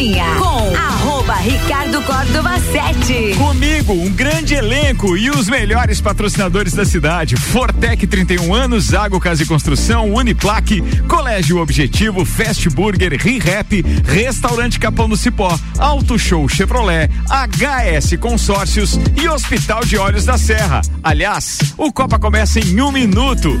Cozinha com arroba Ricardo Córdova 7. Comigo, um grande elenco e os melhores patrocinadores da cidade. Fortec 31 anos, Água Casa e Construção, Uniplaque, Colégio Objetivo, Fast Burger, ReHap, Restaurante Capão do Cipó, Auto Show Chevrolet, HS Consórcios e Hospital de Olhos da Serra. Aliás, o Copa começa em um minuto.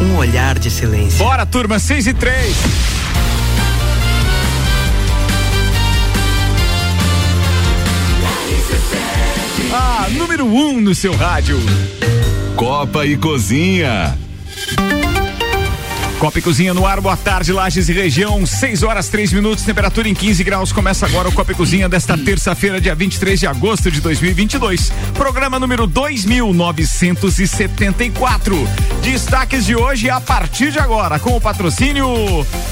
Um olhar de silêncio. Bora, turma, 6 e 3. Ah, número 1 um no seu rádio. Copa e Cozinha. Copa e Cozinha no ar, boa tarde, Lages e região, 6 horas 3 minutos, temperatura em 15 graus. Começa agora o Copa e Cozinha desta terça-feira, dia 23 de agosto de 2022. Programa número 2974. Destaques de hoje a partir de agora, com o patrocínio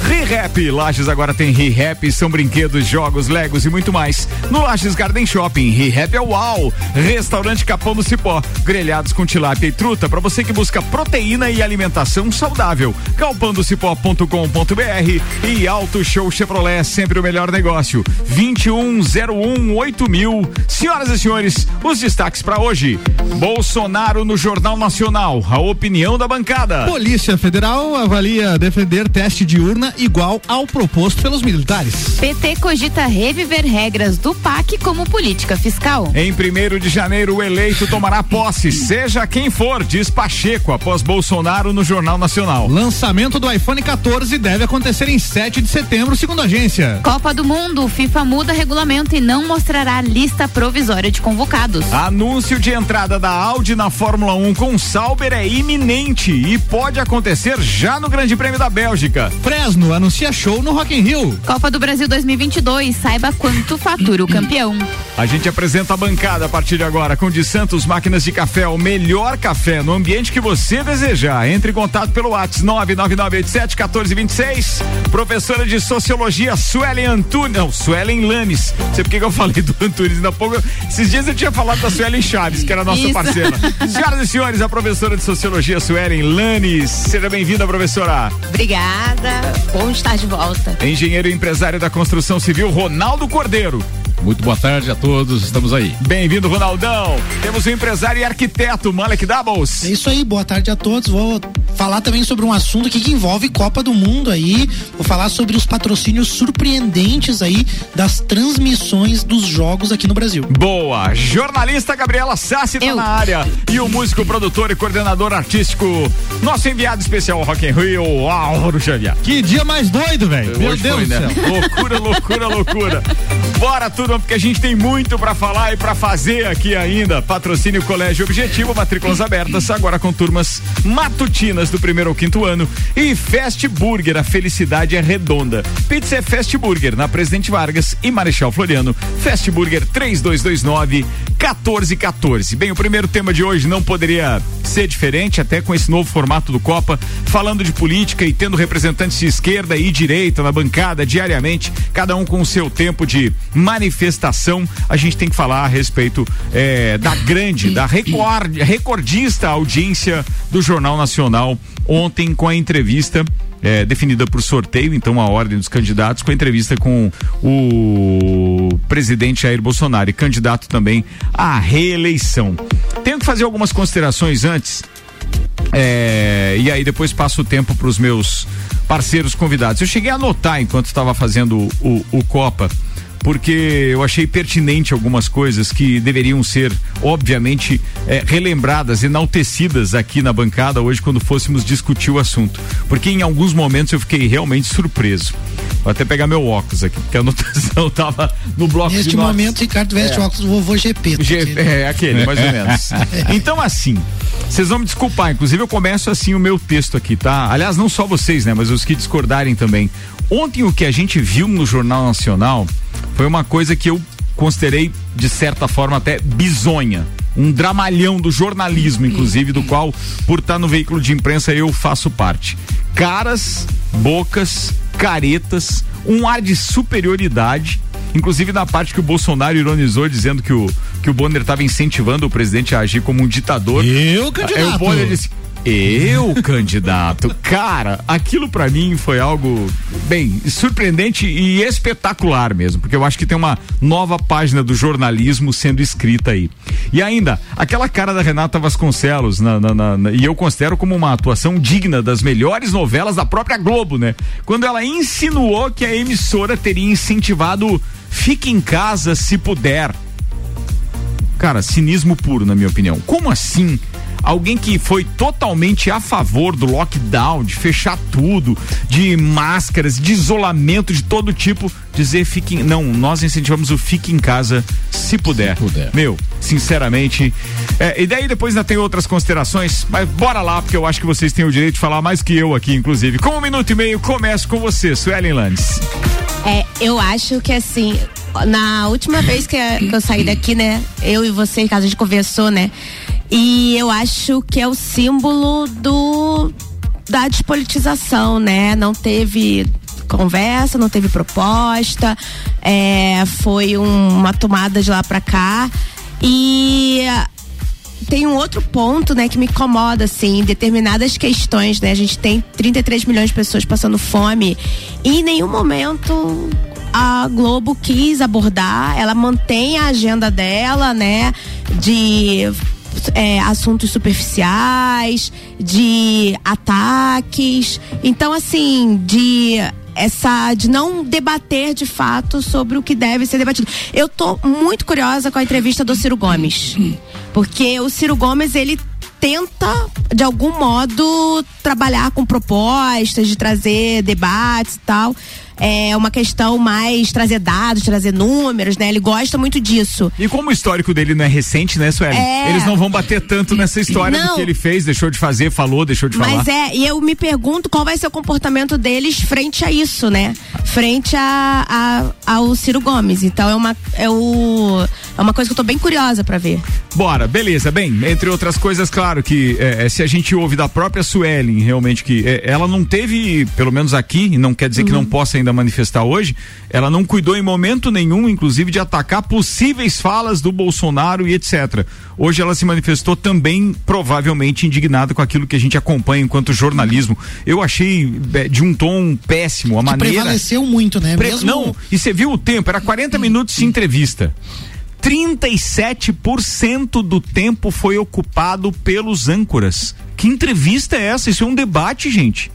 ReHap. Lages agora tem ReHap, são brinquedos, jogos, legos e muito mais. No Lages Garden Shopping, ReHap é uau. Restaurante Capão do Cipó, grelhados com tilápia e truta para você que busca proteína e alimentação saudável. Galpandocipó.com.br e Auto Show Chevrolet, sempre o melhor negócio. 2101 mil. Senhoras e senhores, os destaques para hoje. Bolsonaro no Jornal Nacional. A opinião da bancada. Polícia Federal avalia defender teste de urna igual ao proposto pelos militares. PT cogita reviver regras do PAC como política fiscal. Em 1 de janeiro, o eleito tomará posse, seja quem for, diz Pacheco, após Bolsonaro no Jornal Nacional. Lançamento do iPhone 14 deve acontecer em 7 de setembro, segundo a agência. Copa do Mundo, FIFA muda regulamento e não mostrará lista provisória de convocados. Anúncio de entrada da Audi na Fórmula 1 com Sauber é iminente e pode acontecer já no Grande Prêmio da Bélgica. Fresno anuncia show no Rock in Rio. Copa do Brasil 2022, saiba quanto fatura o campeão. A gente apresenta a bancada a partir de agora com de Santos Máquinas de Café, o melhor café no ambiente que você desejar. Entre em contato pelo WhatsApp 99987-1426. Professora de Sociologia, Suelen Antunes. Não, Suelen Lames. Não sei por que eu falei do Antunes. Ainda pouco, esses dias eu tinha falado da Suelen Chaves, que era a nossa Isso. parceira. Senhoras e senhores, a professora de Sociologia, Suelen Lanes. Seja bem-vinda, professora. Obrigada. Bom estar de volta. Engenheiro e empresário da construção civil, Ronaldo Cordeiro. Muito boa tarde a todos, estamos aí. Bem-vindo, Ronaldão. Temos o empresário e arquiteto, Malek Doubles. É isso aí, boa tarde a todos. Vou falar também sobre um assunto aqui que envolve Copa do Mundo aí. Vou falar sobre os patrocínios surpreendentes aí das transmissões dos jogos aqui no Brasil. Boa! Jornalista Gabriela Sassi tá na área. E o músico, produtor e coordenador artístico, nosso enviado especial Rock in Rio, Álvaro Xavier. Que dia mais doido, velho. Meu Deus foi, do né? céu. Loucura, loucura, loucura. Bora, porque a gente tem muito pra falar e pra fazer aqui ainda. Patrocínio Colégio Objetivo, matrículas abertas, agora com turmas matutinas do primeiro ao quinto ano. E Fast Burger, a felicidade é redonda. Pizza é Fast Burger, na Presidente Vargas e Marechal Floriano. Fast Burger 3229 1414. Bem, o primeiro tema de hoje não poderia ser diferente, até com esse novo formato do Copa, falando de política e tendo representantes de esquerda e direita na bancada diariamente, cada um com o seu tempo de manifestação. A gente tem que falar a respeito eh, da grande, da record, recordista audiência do Jornal Nacional ontem com a entrevista é, definida por sorteio, então a ordem dos candidatos, com a entrevista com o presidente Jair Bolsonaro e candidato também à reeleição. Tenho que fazer algumas considerações antes. é, e aí depois passo o tempo para os meus parceiros convidados. Eu cheguei a anotar enquanto estava fazendo o, o Copa porque eu achei pertinente algumas coisas que deveriam ser, obviamente, é, relembradas, enaltecidas aqui na bancada hoje quando fôssemos discutir o assunto. Porque em alguns momentos eu fiquei realmente surpreso. Vou até pegar meu óculos aqui, porque a anotação tava no bloco Neste de notas. momento, Ricardo veste É. o óculos do vovô GP. tá? G- é, aquele, mais ou menos. Então, assim, vocês vão me desculpar, inclusive eu começo assim o meu texto aqui, tá? Aliás, não só vocês, né, mas os que discordarem também. Ontem o que a gente viu no Jornal Nacional foi uma coisa que eu considerei, de certa forma, até bizonha. Um dramalhão do jornalismo, inclusive, do qual, por estar no veículo de imprensa, eu faço parte. Caras, bocas, caretas, um ar de superioridade Inclusive na parte que o Bolsonaro ironizou dizendo que o, que o Bonner estava incentivando o presidente a agir como um ditador. Eu, candidato. Aí o Bonner disse: Eu, candidato. Cara, aquilo pra mim foi algo, bem, surpreendente e espetacular mesmo, porque eu acho que tem uma nova página do jornalismo sendo escrita aí. E ainda, aquela cara da Renata Vasconcelos, na- na- na- e eu considero como uma atuação digna das melhores novelas da própria Globo, né? Quando ela insinuou que a emissora teria incentivado Fique em casa se puder. Cara, cinismo puro, na minha opinião. Como assim? Alguém que foi totalmente a favor do lockdown, de fechar tudo, de máscaras, de isolamento de todo tipo, dizer fique em, não, nós incentivamos o fique em casa se puder. puder. Meu, sinceramente. é, e daí depois ainda tem outras considerações, mas bora lá, porque eu acho que vocês têm o direito de falar mais que eu aqui, inclusive. Com um minuto e meio, começo com você, Suelen Landes. É, eu acho que assim, na última vez que, eu saí daqui, né? Eu e você, Ricardo, a gente conversou, né? E eu acho que é o símbolo do da despolitização, né? Não teve conversa, não teve proposta, é, foi um- uma tomada de lá pra cá. E tem um outro ponto, né, que me incomoda, assim, determinadas questões, né? A gente tem 33 milhões de pessoas passando fome e em nenhum momento a Globo quis abordar, ela mantém a agenda dela, né, de é, assuntos superficiais, de ataques. Então, assim, de essa de não debater de fato sobre o que deve ser debatido. Eu tô muito curiosa com a entrevista do Ciro Gomes. Porque o Ciro Gomes, ele tenta de algum modo trabalhar com propostas de trazer debates e tal. É uma questão mais trazer dados, trazer números, né? Ele gosta muito disso. E como o histórico dele não é recente, né, Sueli? É. Eles não vão bater tanto nessa história do Não. que ele fez, deixou de fazer, falou, deixou de falar. Mas é, e eu me pergunto qual vai ser o comportamento deles frente a isso, né? Frente a, a- ao Ciro Gomes. Então é uma, é, o, é uma coisa que eu tô bem curiosa pra ver. Bora, beleza. Bem, entre outras coisas, claro que é, é, se a gente ouve da própria Suelen, realmente que é, ela não teve, pelo menos aqui, não quer dizer que não possa ainda manifestar hoje, ela não cuidou em momento nenhum, inclusive, de atacar possíveis falas do Bolsonaro e etc. Hoje ela se manifestou também, provavelmente, indignada com aquilo que a gente acompanha enquanto jornalismo. Eu achei é, de um tom péssimo a Que maneira. prevaleceu muito, né? Pre- Mesmo Não, e você viu o tempo, era 40 minutos de entrevista. 37% do tempo foi ocupado pelos âncoras. Que entrevista é essa? Isso é um debate, gente.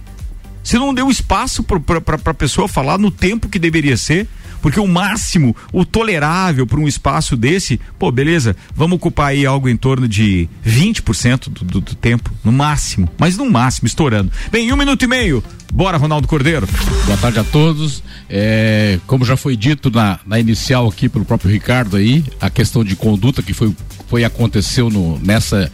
Você não deu espaço pra, pra pessoa falar no tempo que deveria ser. Porque o máximo, o tolerável para um espaço desse, pô, beleza, vamos ocupar aí algo em torno de 20% do, do, do tempo, no máximo, mas no máximo, estourando. Bem, um minuto e meio. Bora, Ronaldo Cordeiro. Boa tarde a todos. É, como já foi dito na, na inicial aqui pelo próprio Ricardo aí, a questão de conduta que foi, foi aconteceu no, nessa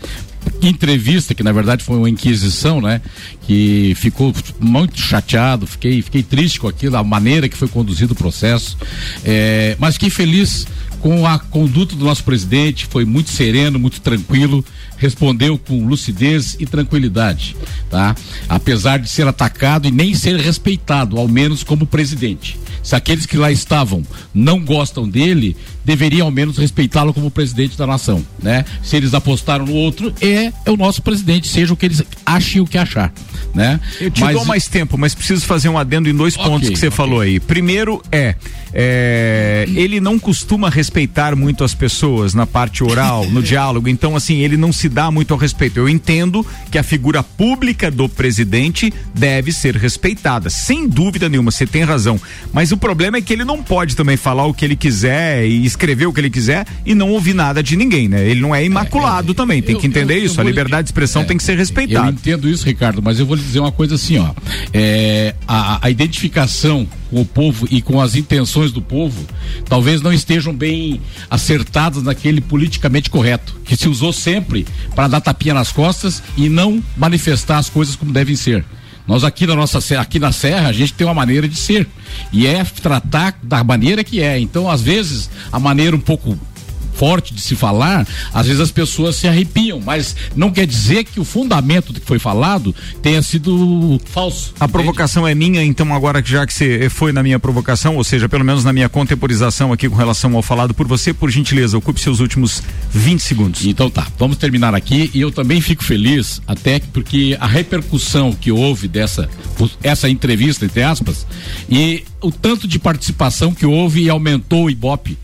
entrevista, que na verdade foi uma inquisição, né? Que ficou muito chateado, fiquei, fiquei triste com aquilo, a maneira que foi conduzido o processo. É, mas fiquei feliz com a conduta do nosso presidente, foi muito sereno, muito tranquilo, respondeu com lucidez e tranquilidade, tá? Apesar de ser atacado e nem ser respeitado, ao menos como presidente. Se aqueles que lá estavam não gostam dele, deveriam ao menos respeitá-lo como presidente da nação, né? Se eles apostaram no outro, é, é o nosso presidente, seja o que eles achem o que achar, né? Eu te Mas- dou mais tempo, mas preciso fazer um adendo em dois Ok, pontos que você ok. falou aí. Primeiro é, é, ele não costuma respeitar muito as pessoas na parte oral, no diálogo. Então, assim, ele não se dá muito ao respeito. Eu entendo que a figura pública do presidente deve ser respeitada, sem dúvida nenhuma, você tem razão. Mas o problema é que ele não pode também falar o que ele quiser e escrever o que ele quiser e não ouvir nada de ninguém, né? Ele não é imaculado é, também, tem eu, que entender eu, eu, isso. a liberdade de expressão é, tem que ser respeitada. Eu entendo isso, Ricardo, mas eu vou lhe dizer uma coisa assim, ó. É, a, a identificação com o povo e com as intenções do povo talvez não estejam bem acertadas naquele politicamente correto, que se usou sempre para dar tapinha nas costas e não manifestar as coisas como devem ser. Nós aqui na nossa aqui na Serra a gente tem uma maneira de ser e é tratar da maneira que é. Então às vezes a maneira um pouco forte de se falar, às vezes as pessoas se arrepiam, mas não quer dizer que o fundamento do que foi falado tenha sido falso. A entende? provocação é minha, então agora que já que você foi na minha provocação, ou seja, pelo menos na minha contemporização aqui com relação ao falado por você, por gentileza, ocupe seus últimos 20 segundos. Então tá, vamos terminar aqui e eu também fico feliz até porque a repercussão que houve dessa essa entrevista entre aspas e o tanto de participação que houve e aumentou o Ibope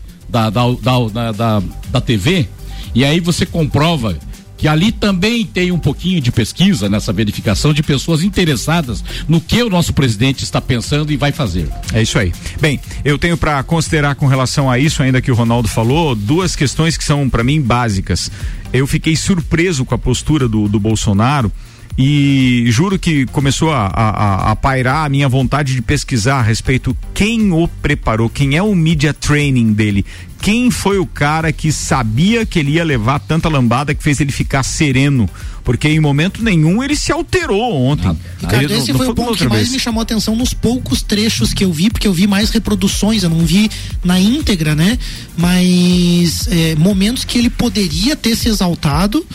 da, da, da, da, da TV, e aí você comprova que ali também tem um pouquinho de pesquisa nessa verificação de pessoas interessadas no que o nosso presidente está pensando e vai fazer. É isso aí. Bem, eu tenho para considerar com relação a isso, ainda que o Ronaldo falou, duas questões que são para mim básicas. Eu fiquei surpreso com a postura do, do Bolsonaro e juro que começou a, a, a, pairar a minha vontade de pesquisar a respeito quem o preparou, quem é o media training dele, quem foi o cara que sabia que ele ia levar tanta lambada que fez ele ficar sereno, porque em momento nenhum ele se alterou ontem. Ah, Ricardo, esse não, foi, foi o ponto que mais me chamou a atenção nos poucos trechos que eu vi, porque eu vi mais reproduções, eu não vi na íntegra, né? Mas é, momentos que ele poderia ter se exaltado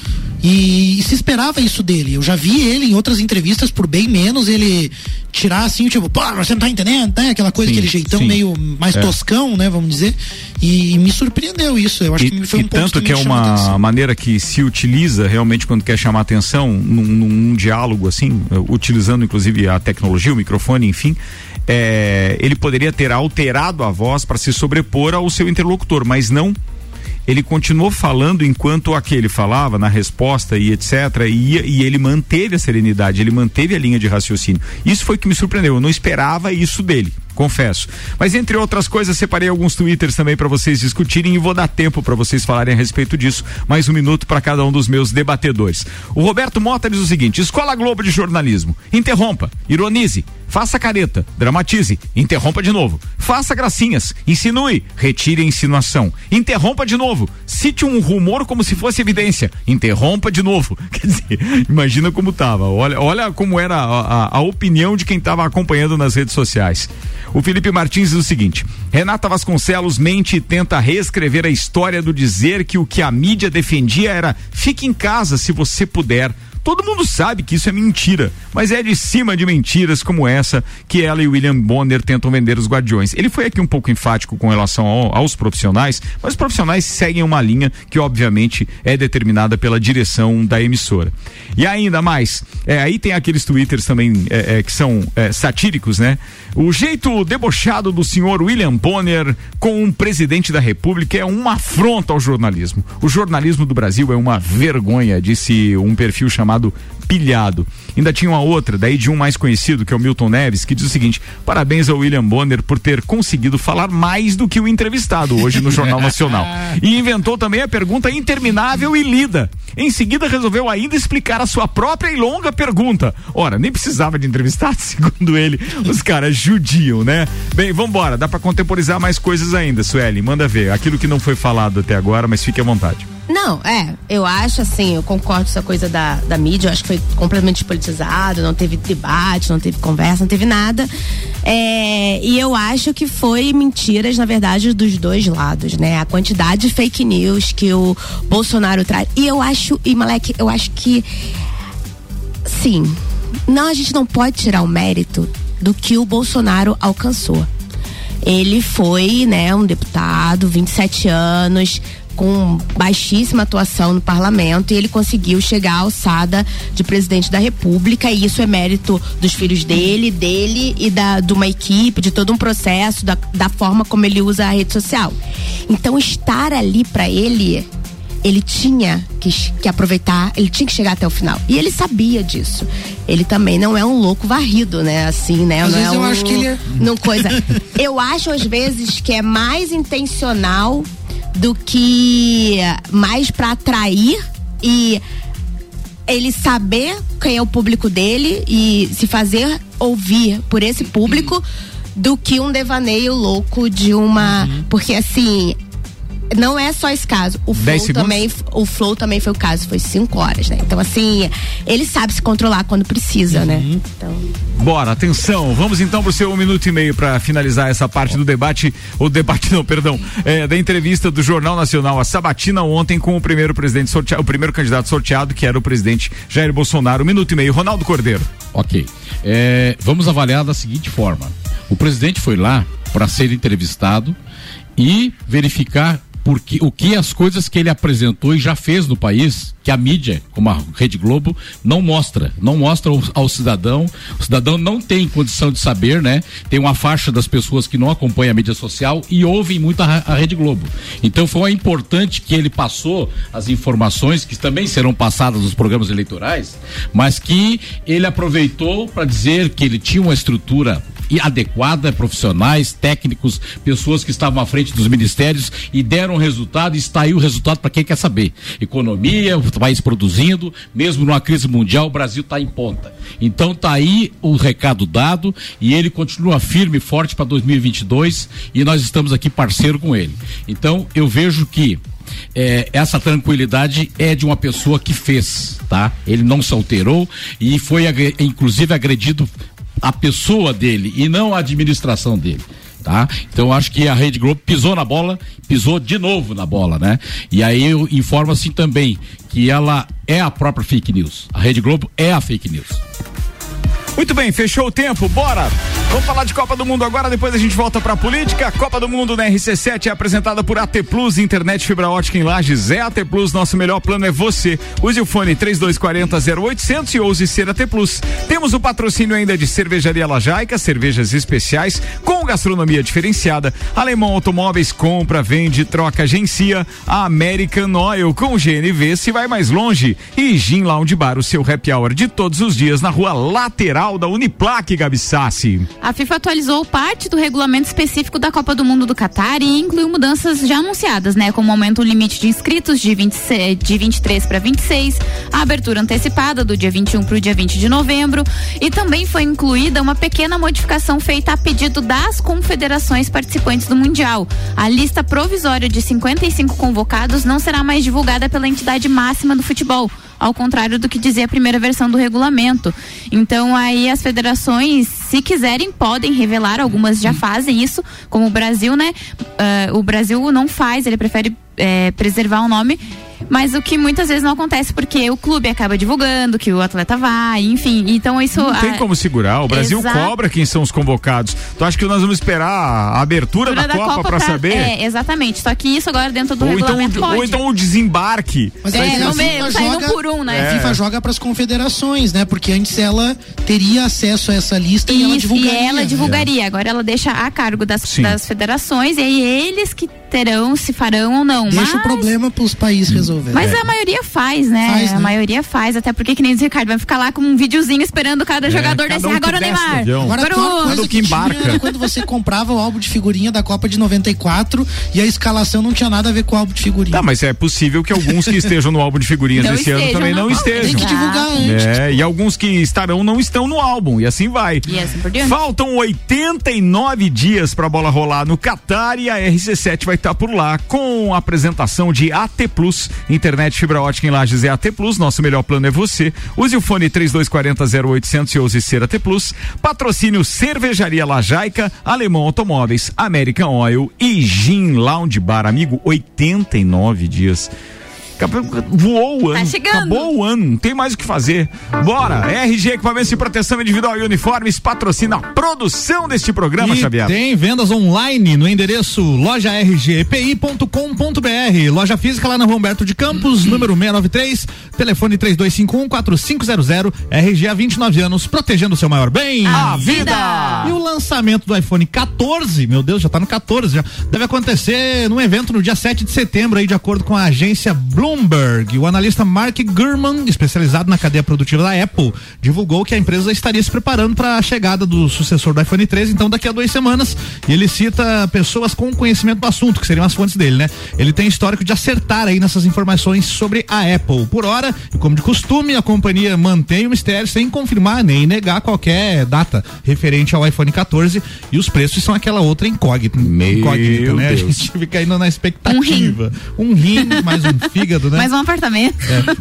e, e, se esperava isso dele. Eu já vi ele em outras entrevistas por bem menos ele tirar assim, tipo, pô, você não tá entendendo, né? Aquela coisa, sim, aquele jeitão sim. meio mais é. toscão, né? Vamos dizer. E, e, me surpreendeu isso. Eu acho e, que foi um ponto tanto que, que é uma maneira que se utiliza realmente quando quer chamar atenção num, num diálogo assim, utilizando inclusive a tecnologia, o microfone, enfim. É, ele poderia ter alterado a voz para se sobrepor ao seu interlocutor, mas não ele continuou falando enquanto aquele falava na resposta e etc. E, e ele manteve a serenidade, ele manteve a linha de raciocínio. Isso foi que me surpreendeu. Eu não esperava isso dele confesso. Mas entre outras coisas, separei alguns twitters também para vocês discutirem e vou dar tempo para vocês falarem a respeito disso. Mais um minuto para cada um dos meus debatedores. O Roberto Mota diz o seguinte: Escola Globo de Jornalismo. Interrompa, ironize, faça careta, dramatize, interrompa de novo. Faça gracinhas, insinue, retire a insinuação. Interrompa de novo, cite um rumor como se fosse evidência. Interrompa de novo. Quer dizer, imagina como tava. Olha, olha como era a, a, a opinião de quem estava acompanhando nas redes sociais. O Felipe Martins diz o seguinte: Renata Vasconcelos mente e tenta reescrever a história do dizer que o que a mídia defendia era fique em casa se você puder. Todo mundo sabe que isso é mentira, mas é de cima de mentiras como essa que ela e William Bonner tentam vender os Guardiões. Ele foi aqui um pouco enfático com relação ao, aos profissionais, mas os profissionais seguem uma linha que obviamente é determinada pela direção da emissora. E ainda mais, é, aí tem aqueles twitters também é, é, que são é, satíricos, né? O jeito debochado do senhor William Bonner com um presidente da República é uma afronta ao jornalismo. O jornalismo do Brasil é uma vergonha, disse um perfil chamado Pilhado. Ainda tinha uma outra, daí de um mais conhecido, que é o Milton Neves, que diz o seguinte: parabéns ao William Bonner por ter conseguido falar mais do que o entrevistado hoje no Jornal Nacional. E inventou também a pergunta interminável e lida. Em seguida, resolveu ainda explicar a sua própria e longa pergunta. Ora, nem precisava de entrevistado, segundo ele. Os caras judiam, né? Bem, vambora, dá para contemporizar mais coisas ainda, Sueli. Manda ver. Aquilo que não foi falado até agora, mas fique à vontade. Não, é, eu acho assim, eu concordo com essa coisa da, da mídia, eu acho que foi completamente politizado, não teve debate, não teve conversa, não teve nada. É, e eu acho que foi mentiras, na verdade, dos dois lados, né? A quantidade de fake news que o Bolsonaro traz. E eu acho, e Malek, eu acho que sim, não, a gente não pode tirar o mérito do que o Bolsonaro alcançou. Ele foi, né, um deputado, 27 anos, com baixíssima atuação no parlamento e ele conseguiu chegar à alçada de presidente da república e isso é mérito dos filhos dele, dele e da, de uma equipe, de todo um processo, da, da forma como ele usa a rede social. Então estar ali para ele ele tinha que, que, aproveitar, ele tinha que chegar até o final. E ele sabia disso. Ele também não é um louco varrido, né? Assim, né? Às não vezes é eu um, acho que ele é. Não coisa. eu acho às vezes que é mais intencional do que mais para atrair e ele saber quem é o público dele e se fazer ouvir por esse público do que um devaneio louco de uma. Uhum. Porque assim, não é só esse caso. O Flow também, o Flow também foi o caso, foi cinco horas, né? Então, assim, ele sabe se controlar quando precisa, né? Então. Bora, atenção. Vamos então pro seu um minuto e meio para finalizar essa parte do debate, ou debate não, perdão, é, da entrevista do Jornal Nacional, a Sabatina ontem com o primeiro presidente sorteado, o primeiro candidato sorteado, que era o presidente Jair Bolsonaro. Um minuto e meio. Ronaldo Cordeiro. Ok. É, vamos avaliar da seguinte forma: o presidente foi lá para ser entrevistado e verificar porque o que as coisas que ele apresentou e já fez no país, que a mídia, como a Rede Globo, não mostra, não mostra ao, ao cidadão. O cidadão não tem condição de saber, né? Tem uma faixa das pessoas que não acompanham a mídia social e ouvem muito a, a Rede Globo. Então foi importante que ele passou as informações que também serão passadas nos programas eleitorais, mas que ele aproveitou para dizer que ele tinha uma estrutura adequada, profissionais, técnicos, pessoas que estavam à frente dos ministérios e deram resultado e está aí o resultado para quem quer saber. Economia, o país produzindo, mesmo numa crise mundial, o Brasil está em ponta. Então tá aí o recado dado e ele continua firme e forte para 2022 e nós estamos aqui parceiro com ele. Então eu vejo que é, essa tranquilidade é de uma pessoa que fez, tá? Ele não se alterou e foi inclusive agredido a pessoa dele e não a administração dele. Tá? Então acho que a Rede Globo pisou na bola, pisou de novo na bola, né? E aí informo assim também que ela é a própria fake news. A Rede Globo é a fake news. Muito bem, fechou o tempo, bora! Vamos falar de Copa do Mundo agora, depois a gente volta pra política. Copa do Mundo na RC7 é apresentada por AT Plus, internet fibra ótica em Lages. É AT Plus, nosso melhor plano é você. Use o fone 3240 0800 e ouse ser AT Plus. Temos o patrocínio ainda de Cervejaria Lajaica, cervejas especiais com gastronomia diferenciada. Alemão Automóveis compra, vende, troca, agencia. A American Oil com GNV se vai mais longe. E Gin Lounge Bar, o seu happy hour de todos os dias na rua lateral da Uniplaque, Gabi Sassi. A FIFA atualizou parte do regulamento específico da Copa do Mundo do Catar e incluiu mudanças já anunciadas, né? Como aumenta o limite de inscritos de, 26, de 23 para 26, a abertura antecipada do dia 21 para o dia 20 de novembro e também foi incluída uma pequena modificação feita a pedido das confederações participantes do Mundial. A lista provisória de 55 convocados não será mais divulgada pela entidade máxima do futebol ao contrário do que dizia a primeira versão do regulamento. Então aí as federações, se quiserem, podem revelar, algumas já fazem isso, como o Brasil, né? Ah, o Brasil não faz, ele prefere eh, preservar o nome. Mas o que muitas vezes não acontece porque o clube acaba divulgando que o atleta vai, enfim. Então isso. Não tem como segurar. O Brasil Exato. cobra quem são os convocados. Tu acha que nós vamos esperar a abertura da, da Copa, pra saber? É, exatamente. Só que isso agora dentro do ou, então, regulamento pode. ou então o desembarque. Mas É, meio, FIFA saindo joga- por um, né? A FIFA joga para as confederações, né? Porque antes ela teria acesso a essa lista e ela Isso, divulgaria. e ela né? divulgaria. Agora ela deixa a cargo das, Sim. das federações e aí eles que terão se farão ou não. Deixa mas, o problema para os países resolverem. mas a maioria faz, né? Faz, né? A maioria faz, até porque que nem diz o Ricardo, vai ficar lá com um videozinho esperando cada jogador É, cada descer. um Agora o Neymar. Agora, Agora a o- coisa Quando que tinha embarca. era quando você comprava o álbum de figurinha da Copa de 94 e a escalação não tinha nada a ver com o álbum de figurinha. Tá, mas é possível que alguns que estejam no álbum de figurinhas Não esse ano também não, estejam. Tem que divulgar antes. É, e alguns que estarão não estão no álbum, e assim vai. E assim por diante. Faltam 89 dias pra bola rolar no Catar e a RC7 vai estar por lá com a apresentação de AT Plus, internet fibra ótica em Lages é AT Plus, nosso melhor plano é você. Use o fone 3240 0800 e ouse ser AT Plus. Patrocínio Cervejaria Lajaica, Alemão Automóveis, American Oil e Gin Lounge Bar, amigo, 89 dias. Voou o Tá ano. chegando. Acabou o ano, não tem mais o que fazer. Bora! RG Equipamentos de Proteção Individual e Uniformes patrocina a produção deste programa, E Xavier. tem vendas online no endereço lojargpi.com.br. Loja física lá na Rua Humberto de Campos, número 693, telefone 3251-4500. RG há 29 anos, protegendo o seu maior bem. A vida! E o lançamento do iPhone 14, meu Deus, já tá no 14 já. Deve acontecer num evento no dia 7 de setembro aí, de acordo com a agência Bloomberg. O analista Mark Gurman, especializado na cadeia produtiva da Apple, divulgou que a empresa estaria se preparando para a chegada do sucessor do iPhone 13, então daqui a duas semanas. E ele cita pessoas com conhecimento do assunto, que seriam as fontes dele, né? Ele tem histórico de acertar aí nessas informações sobre a Apple. Por hora, e como de costume, a companhia mantém o mistério sem confirmar nem negar qualquer data referente ao iPhone 14 e os preços são aquela outra incógnita, Meu incógnita né? Deus. A gente fica indo na expectativa. Um rim, mais um fígado, né? Mais um apartamento.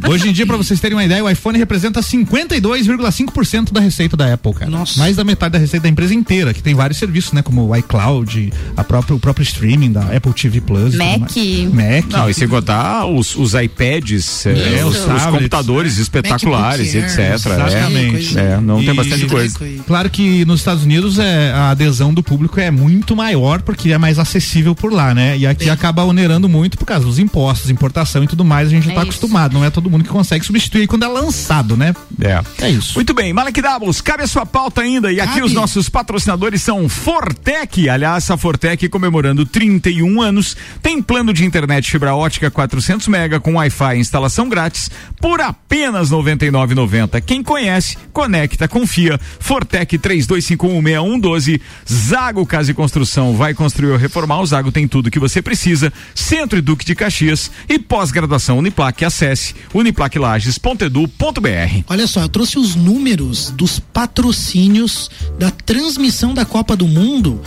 É. Hoje em dia, pra vocês terem uma ideia, o iPhone representa 52,5% da receita da Apple, cara. Nossa. Mais da metade da receita da empresa inteira, que tem vários serviços, né? Como o iCloud, a própria, o próprio streaming da Apple TV Plus. Mac. Mac. Não, e sem contar os, os iPads, é, É, os, os computadores espetaculares, MacBook Air, etc. exatamente. É, é, não tem E- bastante coisa. Claro que nos Estados Unidos é, a adesão do público é muito maior porque é mais acessível por lá, né? E aqui acaba onerando muito por causa dos impostos, importação e tudo mais. A gente já É tá isso. acostumado, não é todo mundo que consegue substituir quando é lançado, né? É. É isso. Muito bem, Malek Doubles, cabe a sua pauta ainda. E aqui Cabe. os nossos patrocinadores são Fortec. Aliás, a Fortec comemorando 31 anos. Tem plano de internet fibra ótica 400 mega com Wi-Fi e instalação grátis por apenas R$ 99,90. Quem conhece, conecta, confia. Fortec 32516112. Zago Casa e Construção vai construir ou reformar. O Zago tem tudo que você precisa. Centro e Duque de Caxias e pós-graduação Uniplac. Acesse uniplaclages.edu.br. Olha só, eu trouxe os números dos patrocínios da transmissão da Copa do Mundo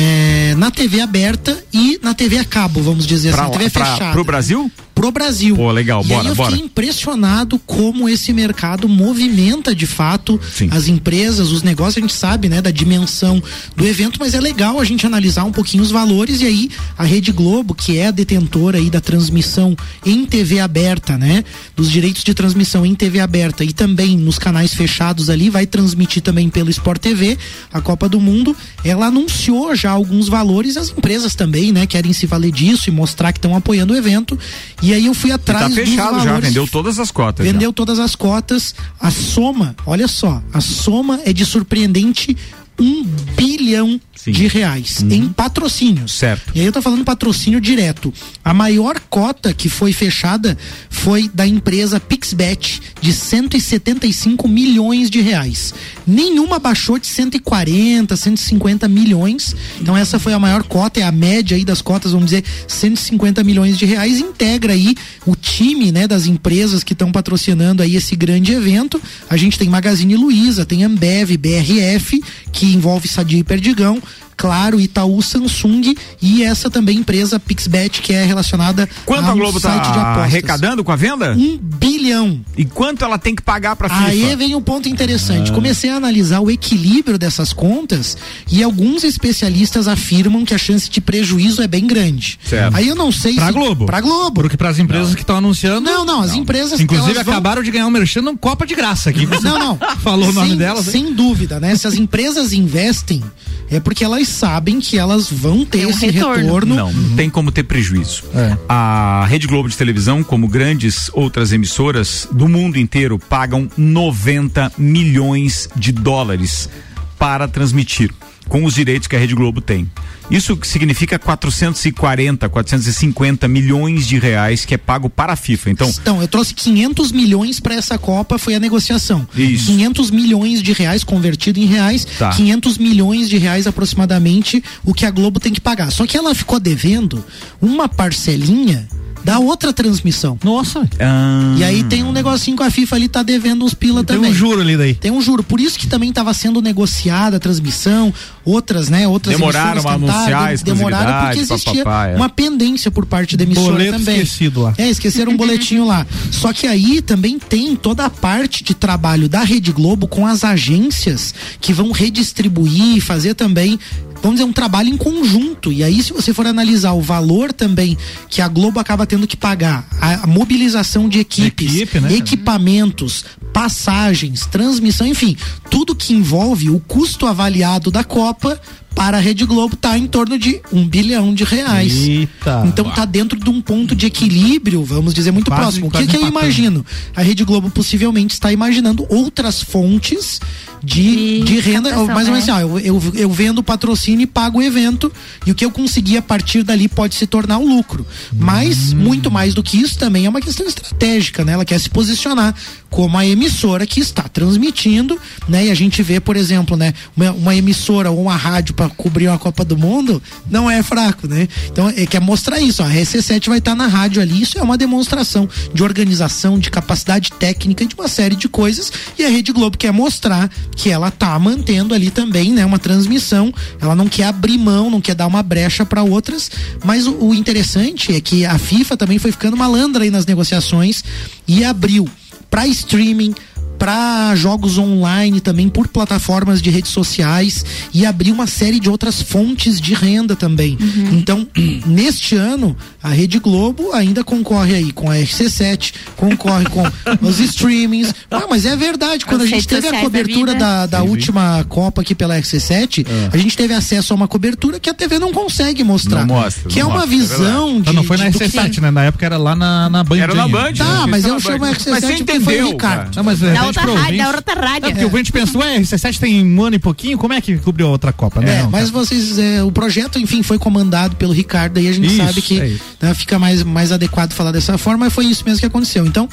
eh, na TV aberta e na TV a cabo, vamos dizer Pra, assim, TV pra, fechada. pro Brasil? Pro Brasil. Pô, legal, e bora, aí eu bora. fiquei impressionado como esse mercado movimenta de fato Sim. as empresas, os negócios, a gente sabe, né, da dimensão do evento, mas é legal a gente analisar um pouquinho os valores e aí a Rede Globo, que é a detentora aí da transmissão em TV aberta, né, dos direitos de transmissão em TV aberta e também nos canais fechados ali, vai transmitir também pelo Sport TV a Copa do Mundo. Ela anunciou já alguns valores, as empresas também, né, querem se valer disso e mostrar que estão apoiando o evento. E aí eu fui E atrás tá dos fechado já, valores. vendeu todas as cotas. já. Vendeu todas as cotas. A soma, olha só, a soma é de surpreendente um bilhão Sim. de reais em patrocínios. Certo. E aí eu tô falando patrocínio direto. A maior cota que foi fechada foi da empresa Pixbet de 175 milhões de reais. Nenhuma baixou de 140, 150 milhões. Então essa foi a maior cota, é a média aí das cotas, vamos dizer, 150 milhões de reais. Integra aí o time, né, das empresas que estão patrocinando aí esse grande evento. A gente tem Magazine Luiza, tem Ambev, BRF, que envolve Sadia e Perdigão. Claro, Itaú, Samsung e essa também empresa Pixbet que é relacionada Quanto a a um Globo site de tá apostas. arrecadando com a venda? Um bilhão. E quanto ela tem que pagar pra FIFA? Aí vem um ponto Ah. interessante. Comecei a analisar o equilíbrio dessas contas e alguns especialistas afirmam que a chance de prejuízo é bem grande. Certo. Aí eu não sei Pra se Globo. Pra Globo. Porque pras empresas que estão anunciando. Não, não, as empresas Inclusive elas vão- acabaram de ganhar um merchan num Copa de Graça aqui. Não, não. Falou o nome sem, delas. hein? Sem dúvida, né? Se as empresas investem, é porque elas sabem que elas vão ter Tem um esse retorno. retorno. Não, não tem como ter prejuízo. É. A Rede Globo de televisão, como grandes outras emissoras do mundo inteiro, pagam 90 milhões de dólares para transmitir com os direitos que a Rede Globo tem. Isso significa 440, 450 milhões de reais que é pago para a FIFA. Então, Então, eu trouxe 500 milhões para essa Copa, foi a negociação. Isso. 500 milhões de reais convertido em reais, Tá. 500 milhões de reais aproximadamente o que a Globo tem que pagar. Só que ela ficou devendo uma parcelinha da outra transmissão. Nossa. ah, E aí tem um negocinho com a FIFA ali, tá devendo uns pila Tem também. um juro ali daí. Tem um juro. Por isso que também estava sendo negociada a transmissão, outras, né? Outras Demoraram a tentaram, anunciar de- demoraram porque existia papapá, é. uma pendência por parte da emissora Boleto também. esquecido lá. É, esqueceram um boletinho lá. Só que aí também tem toda a parte de trabalho da Rede Globo com as agências que vão redistribuir, fazer também vamos dizer, um trabalho em conjunto. E aí, se você for analisar o valor também que a Globo acaba tendo que pagar, a, a mobilização de equipes, Equipe, né? equipamentos, passagens, transmissão, enfim, tudo que envolve o custo avaliado da Copa para a Rede Globo está em torno de um bilhão de reais. Eita. Então está dentro de um ponto de equilíbrio, vamos dizer, muito Quase- próximo. O que, que eu imagino? A Rede Globo possivelmente está imaginando outras fontes de, De de renda. captação, mais ou menos é. assim, ó, eu, eu, eu vendo patrocínio e pago o evento. E o que eu conseguir a partir dali pode se tornar o lucro. Mas, muito mais do que isso, também é uma questão estratégica, né? Ela quer se posicionar como a emissora que está transmitindo, né? E a gente vê, por exemplo, né? Uma, uma emissora ou uma rádio para cobrir uma Copa do Mundo não é fraco, né? Então, é, quer mostrar isso, ó, a RC7 vai estar na rádio ali, isso é uma demonstração de organização, de capacidade técnica, de uma série de coisas, e a Rede Globo quer mostrar que ela tá mantendo ali também, né, uma transmissão, ela não quer abrir mão, não quer dar uma brecha para outras, mas o, o interessante é que a FIFA também foi ficando malandra aí nas negociações e abriu para streaming, para jogos online também por plataformas de redes sociais e abrir uma série de outras fontes de renda também. Então, neste ano, a Rede Globo ainda concorre aí com a RC7, concorre com os streamings. Ah, mas é verdade, quando a gente teve a cobertura da, da última Copa aqui pela RC7, a gente teve acesso a uma cobertura que a TV não consegue mostrar. Não mostra, que não é uma mostra, é visão de. Então não foi na de- do que- RC7, né? Na época era lá na, na Band. Era na. Band. Tá, né? mas eu chamo a RC7 Mas você foi o Ricardo. cara. Não, mas Da repete outra rádio, ouvinte. da outra rádio. É porque o ouvinte pensou, ué, RC7 tem um ano e pouquinho, como é que cobriu a outra Copa, né? É, Não, mas cara. vocês, é, o projeto, enfim, foi comandado pelo Ricardo, aí a gente Isso, sabe que é né, fica mais, mais adequado falar dessa forma, mas foi isso mesmo que aconteceu. Então,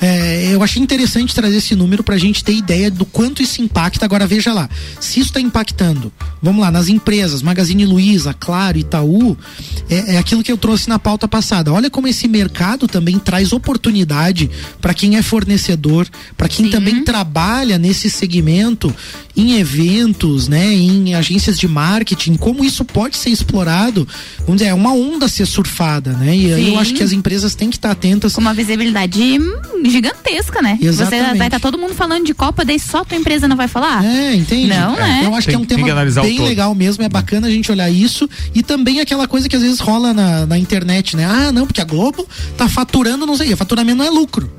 é, eu achei interessante trazer esse número pra gente ter ideia do quanto isso impacta. Agora, veja lá, se isso está impactando, vamos lá, nas empresas, Magazine Luiza, Claro, Itaú, é, é aquilo que eu trouxe na pauta passada. Olha como esse mercado também traz oportunidade para quem é fornecedor, para quem também trabalha nesse segmento em eventos, né, em agências de marketing, como isso pode ser explorado, vamos dizer, é uma onda a ser surfada, né? E aí eu acho que as empresas têm que estar atentas. Com uma visibilidade gigantesca, né? Exatamente. Você vai estar todo mundo falando de Copa, daí só tua empresa não vai falar? É, entende? Não, né? Eu acho Tem- que é um tema bem legal mesmo, é bacana a gente olhar isso e também aquela coisa que às vezes rola na, na internet, né? Ah, não, porque a Globo tá faturando, não sei, faturamento não é lucro.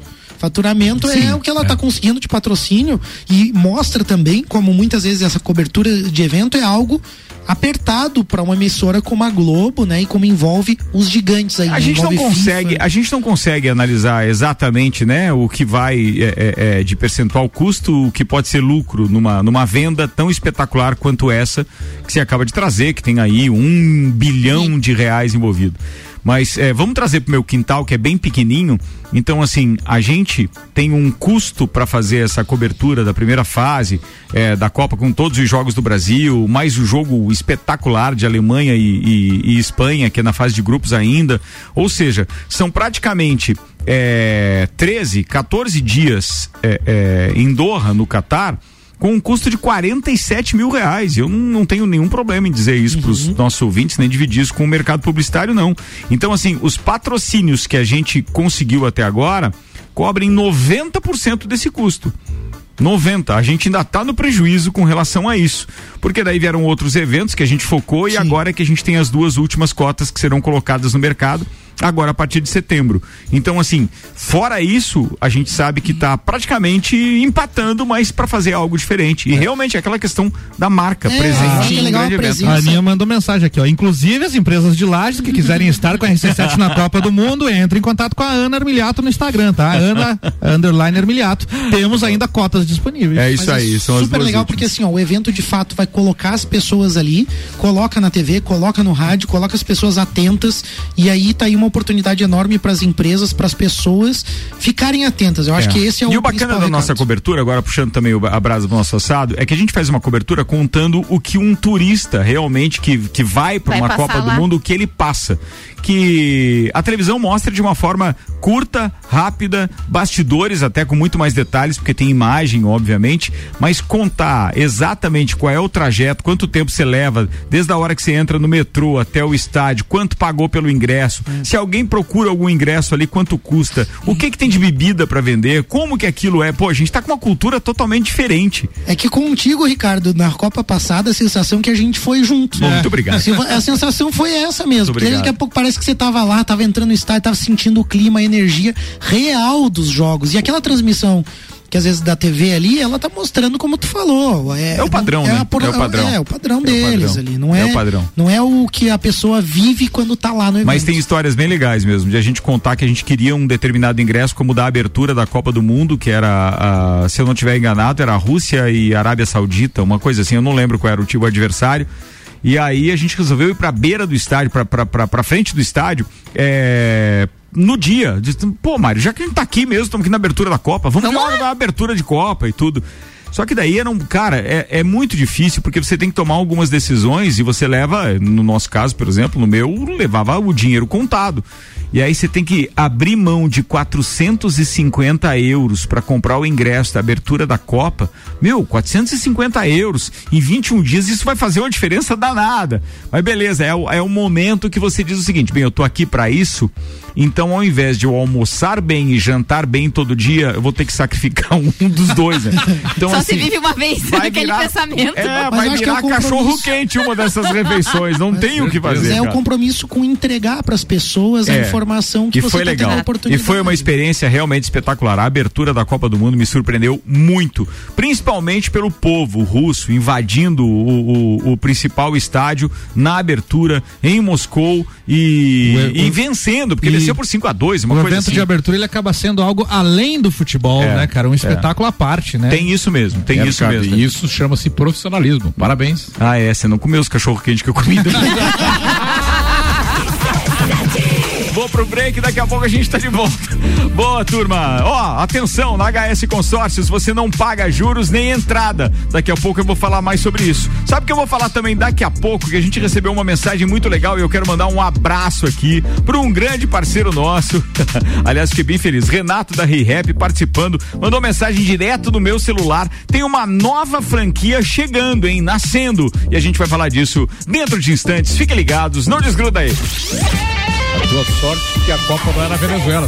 Faturamento é o que ela tá conseguindo de patrocínio e mostra também como muitas vezes essa cobertura de evento é algo apertado para uma emissora como a Globo, né? E como envolve os gigantes aí. A gente não consegue, FIFA. a gente não consegue analisar exatamente, né, o que vai é, é, é, de percentual custo, o que pode ser lucro numa, numa venda tão espetacular quanto essa que você acaba de trazer, que tem aí um bilhão de reais envolvido. Mas é, vamos trazer pro meu quintal, que é bem pequenininho. Então, assim, a gente tem um custo para fazer essa cobertura da primeira fase é, da Copa com todos os jogos do Brasil, mais o jogo espetacular de Alemanha e, e- e Espanha, que é na fase de grupos ainda. Ou seja, são praticamente é, 13, 14 dias é, é, em Doha, no Catar com um custo de 47 mil reais. Eu não, não tenho nenhum problema em dizer isso para os nossos ouvintes, nem dividir isso com o mercado publicitário, não. Então, assim, os patrocínios que a gente conseguiu até agora cobrem 90% desse custo. 90. A gente ainda está no prejuízo com relação a isso. Porque daí vieram outros eventos que a gente focou e agora é que a gente tem as duas últimas cotas que serão colocadas no mercado. Agora a partir de setembro. Então, assim, fora isso, a gente sabe que está praticamente empatando, mas para fazer algo diferente. E realmente é aquela questão da marca É, presente é em legal a grande evento. A Aninha mandou mensagem aqui, ó. Inclusive, as empresas de lajes que quiserem estar com a RC7 na Copa do Mundo, entre em contato com a Ana Armiliato no Instagram, tá? Ana underline Armiliato. Temos ainda cotas disponíveis. É isso Mas aí, são as super duas legal últimas. porque assim, ó, o evento de fato vai colocar as pessoas ali, coloca na TV, coloca no rádio, coloca as pessoas atentas e aí tá aí uma oportunidade enorme para as empresas, para as pessoas ficarem atentas. Eu acho que esse é e o o bacana da nossa recado. cobertura, agora puxando também o- a brasa do nosso assado, é que a gente faz uma cobertura contando o que um turista realmente que, que vai para uma Copa do lá. Mundo, o que ele passa. Que a televisão mostra de uma forma curta, rápida, bastidores até com muito mais detalhes, porque tem imagem, obviamente, mas contar exatamente qual é o trajeto, quanto tempo você leva, desde a hora que você entra no metrô até o estádio, quanto pagou pelo ingresso, se Se alguém procura algum ingresso ali, quanto custa? O que que tem de bebida para vender? Como que aquilo é? Pô, a gente tá com uma cultura totalmente diferente. É que contigo, Ricardo, na Copa passada, a sensação que a gente foi junto. Bom, Muito obrigado. A, a sensação foi essa mesmo. Porque daqui a pouco parece que você tava lá, tava entrando no estádio, tava sentindo o clima, a energia real dos jogos. E aquela transmissão que às vezes da TV ali, ela tá mostrando como tu falou. É, é o padrão, é, né? por, é o padrão. É, o padrão deles padrão. ali. Não é, é, o padrão. Não é o que a pessoa vive quando tá lá no evento. Mas tem histórias bem legais mesmo, de a gente contar que a gente queria um determinado ingresso, como da abertura da Copa do Mundo, que era, a, se eu não tiver enganado, era a Rússia e a Arábia Saudita, uma coisa assim, eu não lembro qual era o tipo adversário. E aí a gente resolveu ir pra beira do estádio, pra frente do estádio, é, no dia. Disse, Pô, Mário, já que a gente tá aqui mesmo, estamos aqui na abertura da Copa, vamos lá na abertura de Copa e tudo. Só que daí era um, cara, é, é muito difícil porque você tem que tomar algumas decisões e você leva, no nosso caso, por exemplo, no meu, levava o dinheiro contado. E aí você tem que abrir mão de 450 euros para comprar o ingresso da abertura da Copa. Meu, 450 euros em 21 dias, isso vai fazer uma diferença danada. Mas beleza, é o, é o momento que você diz o seguinte: bem, eu tô aqui para isso, então ao invés de eu almoçar bem e jantar bem todo dia, eu vou ter que sacrificar um dos dois, né? Então, Só assim, se vive uma vez vai aquele virar, pensamento. É, Mas vai virar é cachorro quente uma dessas refeições. Não tem o que fazer. Mas é o compromisso com entregar para as pessoas a É. informação que E você foi tá tendo legal. a E foi uma experiência realmente espetacular. A abertura da Copa do Mundo me surpreendeu muito, principalmente pelo povo russo invadindo o, o- o principal estádio na abertura em Moscou e, O- e vencendo, porque e- venceu por 5 a 2 uma o coisa evento assim. de abertura ele acaba sendo algo além do futebol, É, né, cara? Um espetáculo à parte, né? Tem isso mesmo, tem É, isso Ricardo, mesmo. E isso chama-se profissionalismo. Parabéns. Ah, é, você não comeu os cachorro quente que eu comi. Vou pro break, daqui a pouco a gente tá de volta. Boa, turma. Ó, atenção, na HS Consórcios você não paga juros nem entrada. Daqui a pouco eu vou falar mais sobre isso. Sabe o que eu vou falar também daqui a pouco? Que a gente recebeu uma mensagem muito legal e eu quero mandar um abraço aqui para um grande parceiro nosso. Aliás, fiquei bem feliz. Renato da ReHap participando, mandou mensagem direto do meu celular. Tem uma nova franquia chegando, hein? Nascendo. E a gente vai falar disso dentro de instantes. Fiquem ligados, não desgruda aí. A tua sorte que a Copa não é na Venezuela.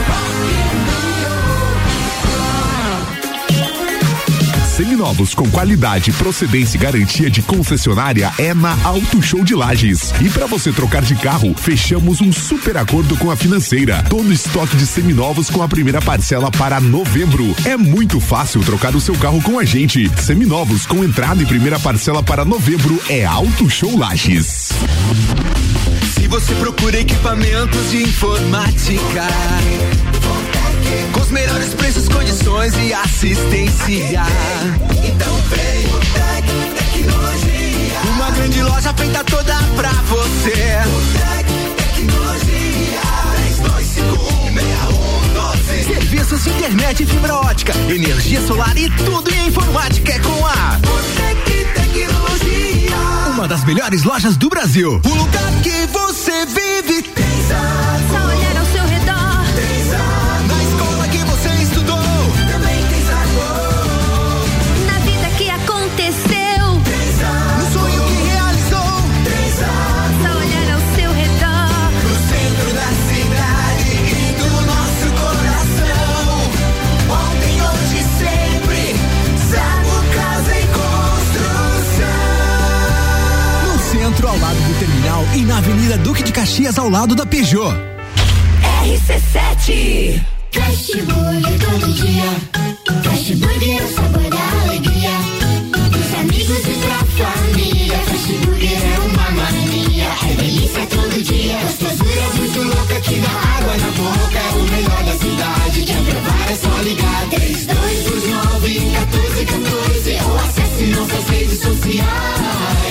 Seminovos com qualidade, procedência e garantia de concessionária é na Auto Show de Lages. E para você trocar de carro, fechamos um super acordo com a financeira. Todo estoque de seminovos com a primeira parcela para novembro. É muito fácil trocar o seu carro com a gente. Seminovos com entrada e primeira parcela para novembro é Auto Show Lages. Se você procura equipamentos de informática, com os melhores preços, condições e assistência, então vem o Tec Tecnologia. Uma grande loja feita toda pra você. O Tec Tecnologia. 32516112. Serviços de internet fibra ótica, energia solar e tudo em informática é com a Botec Tecnologia. Uma das melhores lojas do Brasil. O lugar que você vive tem e na Avenida Duque de Caxias. Ao lado da Peugeot. RC7 Fast Burger todo dia. Fast Burger é o sabor da alegria. Dos amigos e pra família. Fast Burger é uma mania. É delícia todo dia. Gostosura muito louca que dá água na boca. É o melhor da cidade. Quer provar é só ligar. 3229 1414 ou acesse nossas redes sociais.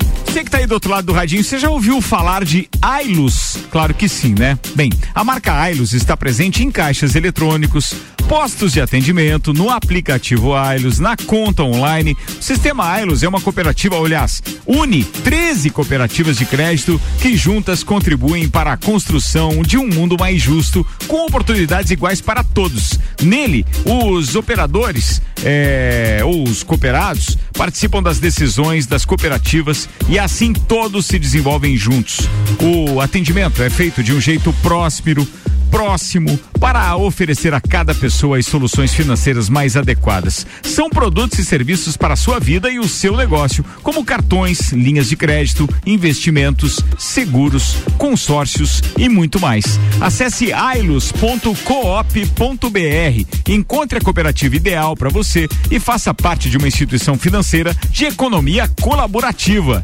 você que tá aí do outro lado do radinho, você já ouviu falar de Ailus? Claro que sim, né? Bem, a marca Ailus está presente em caixas eletrônicos, postos de atendimento, no aplicativo Ailus, na conta online. O sistema Ailus é uma cooperativa, aliás, une 13 cooperativas de crédito que juntas contribuem para a construção de um mundo mais justo, com oportunidades iguais para todos. Nele, os operadores, é, ou os cooperados, participam das decisões das cooperativas e assim todos se desenvolvem juntos. O atendimento é feito de um jeito próspero, próximo, para oferecer a cada pessoa as soluções financeiras mais adequadas. São produtos e serviços para a sua vida e o seu negócio, como cartões, linhas de crédito, investimentos, seguros, consórcios e muito mais. Acesse ailos.coop.br, encontre a cooperativa ideal para você e faça parte de uma instituição financeira de economia colaborativa.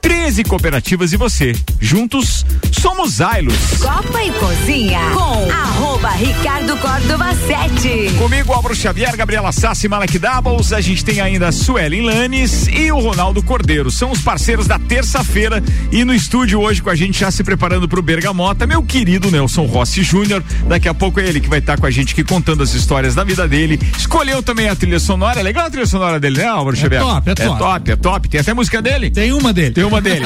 13 cooperativas e você. Juntos, somos Ailos. Copa e Cozinha com arroba Ricardo Córdova 7. Comigo, Álvaro Xavier, Gabriela Sassi, Malek Doubles, a gente tem ainda a Suelen Lanes e o Ronaldo Cordeiro. São os parceiros da terça-feira e no estúdio hoje com a gente já se preparando pro Bergamota, meu querido Nelson Rossi Júnior. Daqui a pouco é ele que vai estar com a gente aqui contando as histórias da vida dele. Escolheu também a trilha sonora, é legal a trilha sonora dele, né, Álvaro Xavier? top, é top. É top, é top. Tem até música dele? Tem uma dele. Tem uma dele.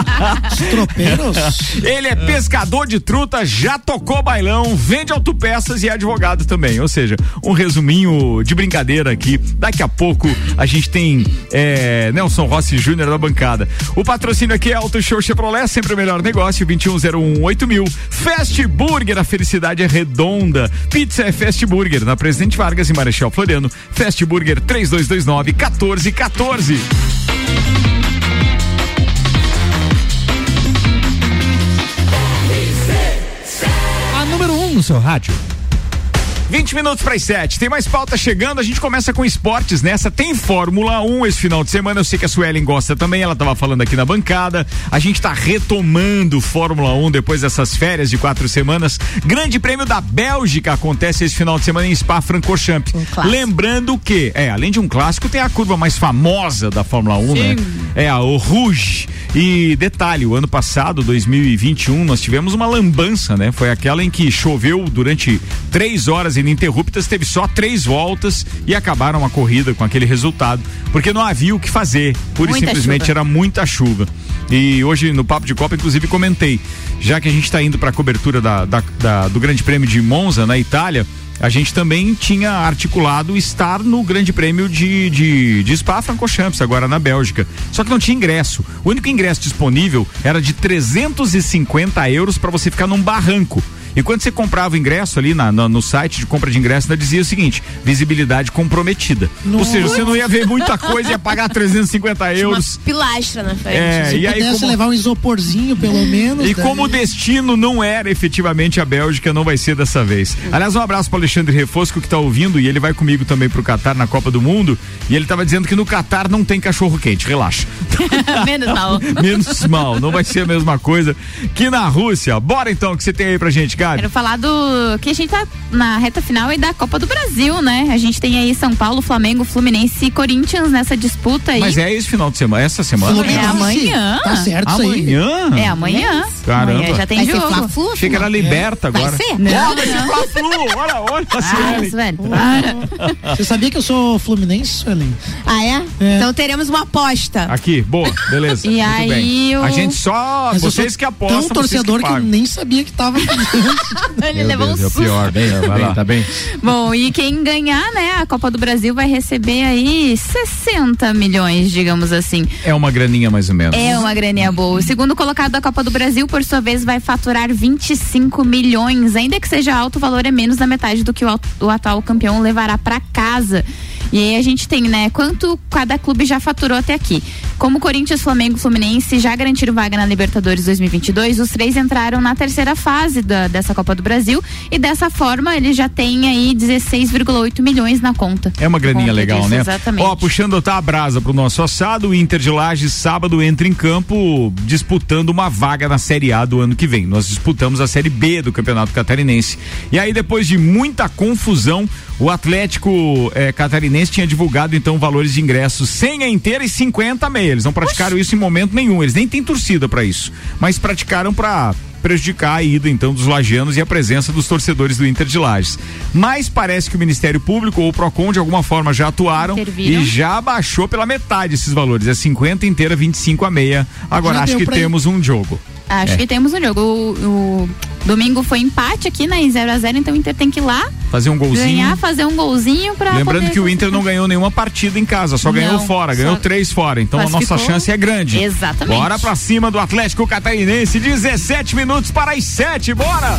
Tropeiros? Ele é pescador de truta, já tocou bailão, vende autopeças e é advogado também. Ou seja, um resuminho de brincadeira aqui. Daqui a pouco a gente tem é, Nelson Rossi Júnior da bancada. O patrocínio aqui é Auto Show Chevrolet, sempre o melhor negócio, 2101 mil. Fast Burger, a felicidade é redonda. Pizza é Fast Burger, na Presidente Vargas e Marechal Floriano. Fast Burger 3229 1414. No seu rádio. 20 minutos para as 7. Tem mais pauta chegando. A gente começa com esportes nessa. Tem Fórmula 1 esse final de semana. Eu sei que a Suelen gosta também. Ela estava falando aqui na bancada. A gente está retomando Fórmula 1 depois dessas férias de quatro semanas. Grande Prêmio da Bélgica acontece esse final de semana em Spa-Francorchamps. Lembrando que, é, além de um clássico, tem a curva mais famosa da Fórmula 1, né? É a o Rouge. E detalhe, o ano passado, 2021, nós tivemos uma lambança, né? Foi aquela em que choveu durante três horas ininterruptas, teve só três voltas e acabaram a corrida com aquele resultado, porque não havia o que fazer, pura e Muita simplesmente chuva. era muita chuva. E hoje no Papo de Copa, inclusive, comentei, já que a gente está indo para a cobertura da, da- da- do Grande Prêmio de Monza, na Itália, a gente também tinha articulado estar no Grande Prêmio de, de, de Spa-Francorchamps, agora na Bélgica. Só que não tinha ingresso. O único ingresso disponível era de 350 euros para você ficar num barranco. E quando você comprava o ingresso ali na, na- no site de compra de ingresso, ainda dizia o seguinte: visibilidade comprometida. Ou seja, você não ia ver muita coisa, ia pagar 350 euros. Pilastra na frente. É, Se e aí pudesse como- levar um isoporzinho, pelo menos. E daí- como o destino não era efetivamente a Bélgica, não vai ser dessa vez. Aliás, um abraço para Alexandre Refosco que tá ouvindo e ele vai comigo também pro Catar na Copa do Mundo. E ele tava dizendo que no Catar não tem cachorro quente, relaxa. Menos mal. Menos mal, não vai ser a mesma coisa que na Rússia. Bora então, o que você tem aí pra gente, Gabi? Quero falar do que a gente tá na reta final e da Copa do Brasil, né? A gente tem aí São Paulo, Flamengo, Fluminense e Corinthians nessa disputa aí. Mas é esse final de semana, essa semana? É amanhã. Tá certo isso aí. Amanhã? É amanhã. Caramba. Amanhã já tem Vai jogo. Fla-Flu, Achei que era liberta Vai agora. ser? Não, vai ser não. Fla-Flu, olha, olha Ah. Suelen, para. Você sabia que eu sou fluminense, Suelen? Ah, é? Então teremos uma aposta. Aqui, boa, beleza. E Muito aí bem. o- A gente só. Mas eu vocês que apostam. Tão vocês torcedor que, eu pagam. nem sabia que tava. Ele levou um Deus, é o susto. pior, bem, lá. bem, tá bem. Bom, e quem ganhar, né, a Copa do Brasil vai receber aí 60 milhões, digamos assim. É uma graninha mais ou menos. É uma graninha boa. O segundo colocado da Copa do Brasil, por sua vez, vai faturar 25 milhões. Ainda que seja alto, o valor é menos da metade do que o, o atual campeão levará para casa. E aí a gente tem, né, quanto cada clube já faturou até aqui. Como Corinthians, Flamengo e Fluminense já garantiram vaga na Libertadores 2022, os três entraram na terceira fase da- dessa Copa do Brasil e dessa forma eles já têm aí 16,8 milhões na conta. É uma graninha legal, disso, né? Exatamente. Ó, puxando tá a brasa pro nosso assado, o Inter de Lages sábado entra em campo disputando uma vaga na Série A do ano que vem. Nós disputamos a Série B do Campeonato Catarinense. E aí depois de muita confusão, o Atlético eh, Catarinense tinha divulgado então valores de ingressos 100 a inteira e 50 a meia. Eles não praticaram isso em momento nenhum. Eles nem têm torcida para isso, mas praticaram para prejudicar a ida então dos lagianos e a presença dos torcedores do Inter de Lages. Mas parece que o Ministério Público ou o Procon de alguma forma já atuaram Interviram. e já baixou pela metade esses valores. É 50 inteira, 25 a meia. Agora Já acho que pra ir. temos um jogo. Acho É. que temos um jogo. O, o domingo foi empate aqui, né? Em 0x0, então o Inter tem que ir lá Fazer um golzinho. ganhar, fazer um golzinho pra. Lembrando que o Inter não ganhou nenhuma partida em casa, só ganhou Não, fora, só ganhou três fora. Então a nossa chance é grande. Exatamente. Bora pra cima do Atlético Catarinense, 17 minutos para as 7, bora!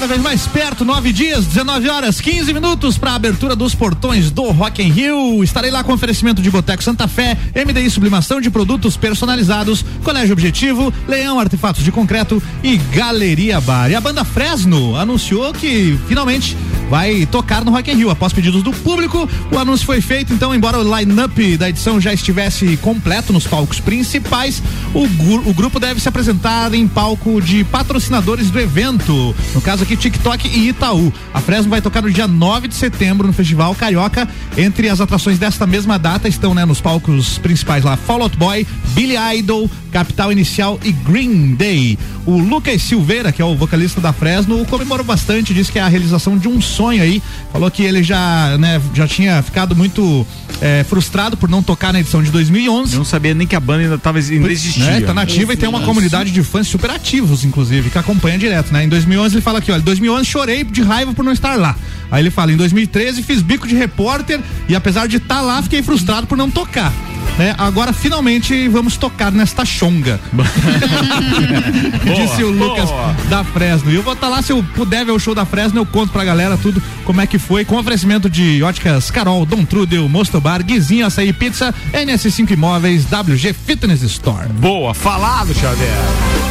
Cada vez mais perto, nove dias, 19 horas, 15 minutos para a abertura dos portões do Rock in Rio. Estarei lá com oferecimento de Boteco Santa Fé, MDI Sublimação de Produtos Personalizados, Colégio Objetivo, Leão Artefatos de Concreto e Galeria Bar. E a banda Fresno anunciou que finalmente vai tocar no Rock in Rio. Após pedidos do público, o anúncio foi feito, então, embora o line-up da edição já estivesse completo nos palcos principais, o, o grupo deve se apresentar em palco de patrocinadores do evento. No caso aqui, TikTok e Itaú. A Fresno vai tocar no dia 9 de setembro no Festival Carioca. Entre as atrações desta mesma data estão, né, nos palcos principais lá, Fall Out Boy, Billy Idol, Capital Inicial e Green Day. O Lucas Silveira, que é o vocalista da Fresno, comemorou bastante, disse que é a realização de um sonho aí. Falou que ele já, né, já tinha ficado muito eh, frustrado por não tocar na edição de 2011. Eu não sabia nem que a banda ainda, tava, ainda existia. Né, tá nativa e tem uma comunidade de fãs super ativos, inclusive, que acompanha direto, né? Em 2011 ele fala aqui, olha, em 2011 chorei de raiva por não estar lá. Aí ele fala, em 2013 fiz bico de repórter e apesar de estar lá, fiquei frustrado por não tocar. Né? Agora finalmente vamos tocar nesta chonga. Disse o Lucas boa. da Fresno. E eu vou estar lá, se eu puder ver o show da Fresno, eu conto pra galera tudo como é que foi, com oferecimento de óticas Carol, Dom Trudel, Mosto Bar, Guizinho, Açaí Pizza, NS5 Imóveis, WG Fitness Store. Boa, falado, Xavier.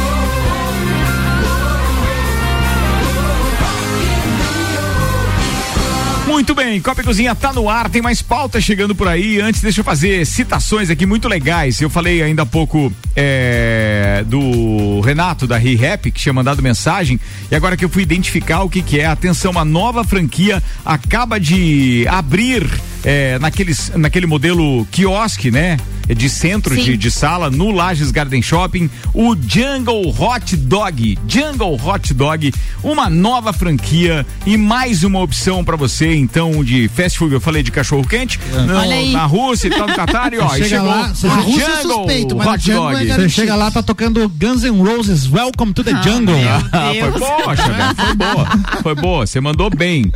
Muito bem, Copa e Cozinha tá no ar, tem mais pauta chegando por aí. Antes, deixa eu fazer citações aqui muito legais. Eu falei ainda há pouco é, do Renato da ReHap, que tinha mandado mensagem, e agora que eu fui identificar o que que é, atenção, uma nova franquia acaba de abrir é, naqueles, naquele modelo quiosque, né? De centro de, de sala, no Lages Garden Shopping, o Jungle Hot Dog. Jungle Hot Dog, uma nova franquia e mais uma opção para você, então, de fast food. Eu falei de cachorro quente no- Olha aí. na Rússia e tal, no Catar, e ó, e chega chegou lá, você- o a Rússia é Jungle suspeito, mas Hot Dog. é Você chega lá, tá tocando Guns N' Roses, Welcome to the Jungle. Ah, foi boa, Xavier, foi boa. Foi boa, você mandou bem.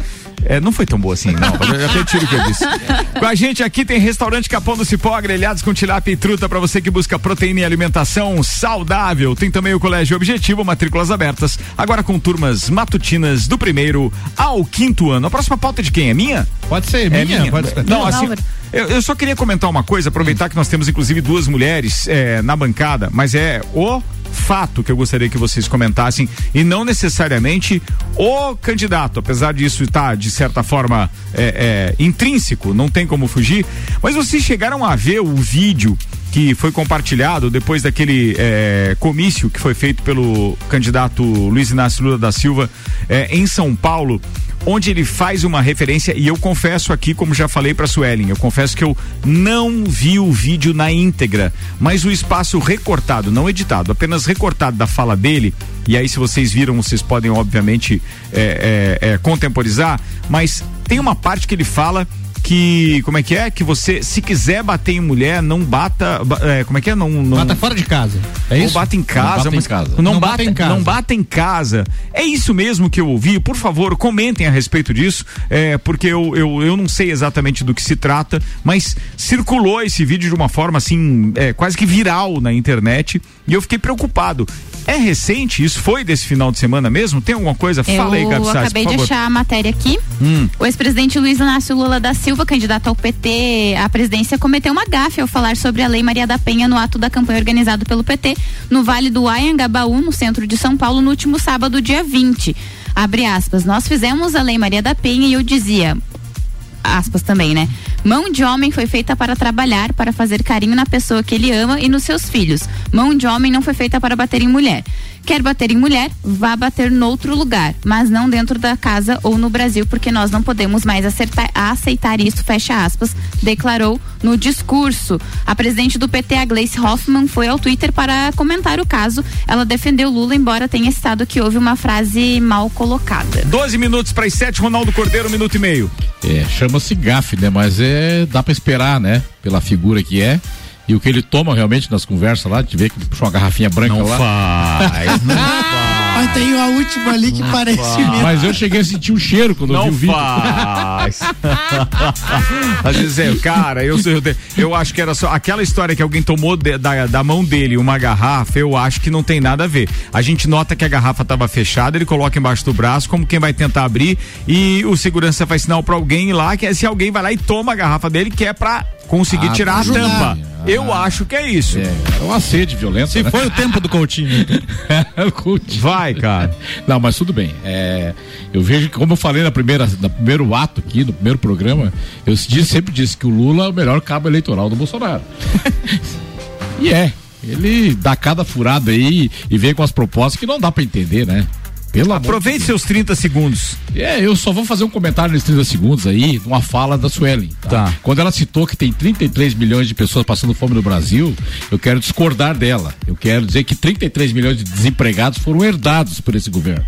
É, não foi tão boa assim, não. Eu até tiro o que eu disse. Com a gente aqui tem restaurante Capão do Cipó, grelhados com tilápia e truta para você que busca proteína e alimentação saudável. Tem também o Colégio Objetivo, matrículas abertas, agora com turmas matutinas do primeiro ao quinto ano. A próxima pauta é de quem? É minha? Pode ser minha, pode ser. Não, assim, eu, eu só queria comentar uma coisa, aproveitar que nós temos inclusive duas mulheres eh, na bancada, mas é o fato que eu gostaria que vocês comentassem e não necessariamente o candidato, apesar disso estar de certa forma eh, eh, intrínseco, não tem como fugir. Mas vocês chegaram a ver o vídeo que foi compartilhado depois daquele eh, comício que foi feito pelo candidato Luiz Inácio Lula da Silva eh, em São Paulo onde ele faz uma referência e eu confesso aqui, como já falei para Suelen, eu confesso que eu não vi o vídeo na íntegra, mas o espaço recortado, não editado, apenas recortado da fala dele. E aí, se vocês viram, vocês podem obviamente é, é, é, contemporizar, mas tem uma parte que ele fala que como é que é que você se quiser bater em mulher não bata ba- é, como é que é não, não Bata fora de casa. É ou isso? bata em casa, Não bata em mas casa. Não, Não bata, bata em casa. Não bata em casa. É isso mesmo que eu ouvi. Por favor, comentem a respeito disso, é, porque eu, eu, eu não sei exatamente do que se trata, mas circulou esse vídeo de uma forma assim, é, quase que viral na internet e eu fiquei preocupado. É recente? Isso foi desse final de semana mesmo? Tem alguma coisa? Fala aí, Eu Gabi Sassi, acabei de achar a matéria aqui. Hum. O ex-presidente Luiz Inácio Lula da Silva, candidato ao PT à presidência, cometeu uma gafe ao falar sobre a Lei Maria da Penha no ato da campanha organizado pelo PT no Vale do Anhangabaú, no centro de São Paulo, no último sábado, dia 20. Abre aspas. Nós fizemos a Lei Maria da Penha e eu dizia, aspas também, né? Mão de homem foi feita para trabalhar, para fazer carinho na pessoa que ele ama e nos seus filhos. Mão de homem não foi feita para bater em mulher. Quer bater em mulher? Vá bater noutro lugar, mas não dentro da casa ou no Brasil, porque nós não podemos mais acertar- aceitar isso, fecha aspas, declarou no discurso. A presidente do PT, a Gleice Hoffmann, foi ao Twitter para comentar o caso. Ela defendeu Lula, embora tenha citado que houve uma frase mal colocada. 12 minutos para as 7, Ronaldo Cordeiro, um minuto e meio. É, chama-se gafe, né? Mas é, dá pra esperar, né? Pela figura que é. E o que ele toma realmente nas conversas lá, de ver que puxou uma garrafinha branca Não lá. faz, não Mas tem a última ali que parece mesmo. Mas eu cheguei a sentir o cheiro quando eu vi Não o vídeo. faz. Às vezes é, cara, eu, eu, eu acho que era só aquela história que alguém tomou de- da, da mão dele uma garrafa, eu acho que não tem nada a ver. A gente nota que a garrafa estava fechada, ele coloca embaixo do braço, como quem vai tentar abrir, e o segurança faz sinal pra alguém lá, que é se alguém vai lá e toma a garrafa dele, que é pra conseguir Ah, tirar a tampa. Eu acho que é isso. É, é uma sede violenta. Se né? foi o tempo do Coutinho. o Coutinho. Vai, cara. Não, mas tudo bem. É, eu vejo que, como eu falei na primeira, no primeiro ato aqui, no primeiro programa, eu disse- sempre disse que o Lula é o melhor cabo eleitoral do Bolsonaro. e é. Ele dá cada furada aí e vem com as propostas que não dá pra entender, né? Pelo amor de Aproveite seus 30 segundos. é, eu só vou fazer um comentário nesses 30 segundos aí, numa fala da Suelen. Tá? Quando ela citou que tem 33 milhões de pessoas passando fome no Brasil, eu quero discordar dela. Eu quero dizer que 33 milhões de desempregados foram herdados por esse governo.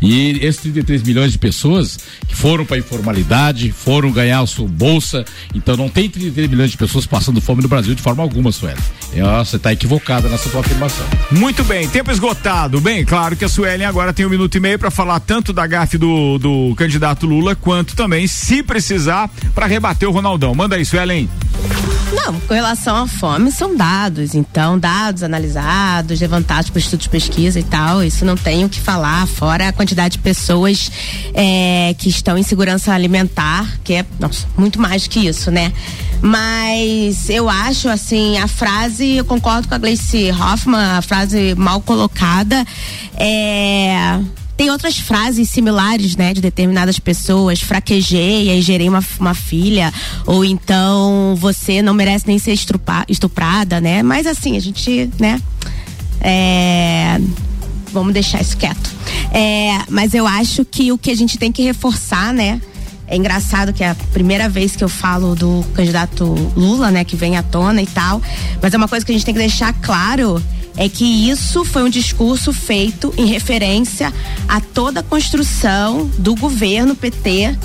E esses 33 milhões de pessoas que foram para informalidade, foram ganhar a sua bolsa, então não tem 33 milhões de pessoas passando fome no Brasil de forma alguma, Suelen. É, Você está equivocada nessa sua afirmação. Muito bem, tempo esgotado. Bem, claro que a Suelen agora tem um minuto e meio para falar tanto da gafe do, do candidato Lula, quanto também, se precisar, para rebater o Ronaldão. Manda aí, Suelen. Não, com relação à fome, são dados. Então, dados analisados, levantados por estudos de pesquisa e tal. Isso não tem o que falar, fora a quantidade de pessoas é, que estão em segurança alimentar, que é nossa, muito mais que isso, né? Mas eu acho, assim, a frase, eu concordo com a Gleice Hoffmann, a frase mal colocada, é tem outras frases similares, né, de determinadas pessoas, fraquejei e aí gerei uma, uma filha, ou então você não merece nem ser estuprada, né? Mas assim, a gente, né, é, vamos deixar isso quieto. É, mas eu acho que o que a gente tem que reforçar, né, é engraçado que é a primeira vez que eu falo do candidato Lula, né, que vem à tona e tal, mas é uma coisa que a gente tem que deixar claro é que isso foi um discurso feito em referência a toda a construção do governo PT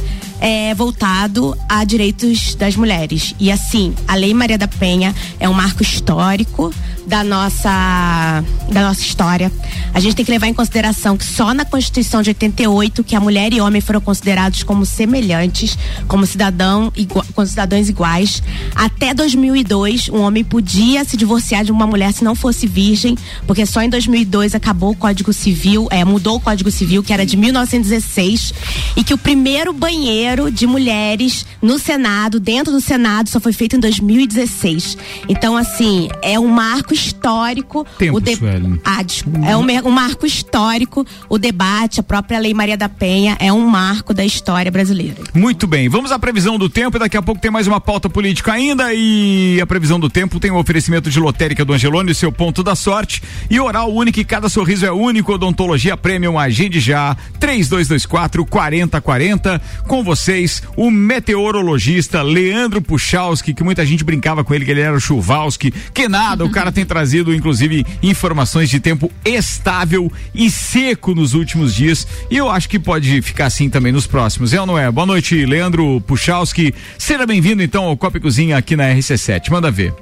é, voltado a direitos das mulheres. E assim, a Lei Maria da Penha é um marco histórico da nossa da nossa história. A gente tem que levar em consideração que só na Constituição de 88 que a mulher e homem foram considerados como semelhantes, como cidadão igua, como cidadãos iguais. Até 2002, um homem podia se divorciar de uma mulher se não fosse virgem, porque só em 2002 acabou o Código Civil, é, mudou o Código Civil que era de 1916 e que o primeiro banheiro de mulheres no Senado, dentro do Senado, só foi feito em 2016. Então, assim, é um marco histórico. Tempo, o de... ah, é um, um, marco histórico. O debate, a própria Lei Maria da Penha é um marco da história brasileira. Muito bem, vamos à previsão do tempo e daqui a pouco tem mais uma pauta política ainda e a previsão do tempo tem o um oferecimento de lotérica do Angelone, seu ponto da sorte e oral único e cada sorriso é único, odontologia premium, agende já, 3224 4040 com vocês, o meteorologista Leandro Puchalski, que muita gente brincava com ele que ele era o Chuvalski, que nada, o cara tem trazido, inclusive, informações de tempo estável e seco nos últimos dias. E eu acho que pode ficar assim também nos próximos. É ou não é? Boa noite, Leandro Puchalski. Seja bem-vindo, então, ao Copa Cozinha aqui na RC7. Manda ver.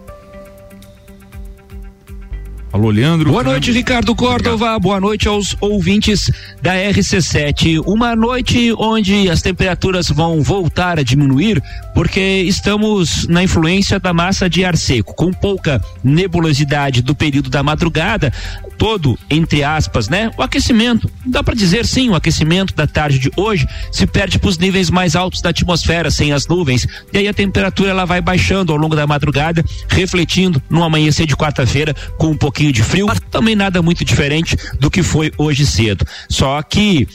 Alô, Leandro. Boa noite, Ricardo Córdova. Obrigado. Boa noite aos ouvintes da RC7. Uma noite onde as temperaturas vão voltar a diminuir, porque estamos na influência da massa de ar seco, com pouca nebulosidade do período da madrugada, todo, entre aspas, né? O aquecimento. Dá para dizer sim, o aquecimento da tarde de hoje se perde para os níveis mais altos da atmosfera, sem as nuvens. E aí a temperatura ela vai baixando ao longo da madrugada, refletindo no amanhecer de quarta-feira com um pouquinho de frio, também nada muito diferente do que foi hoje cedo. Só que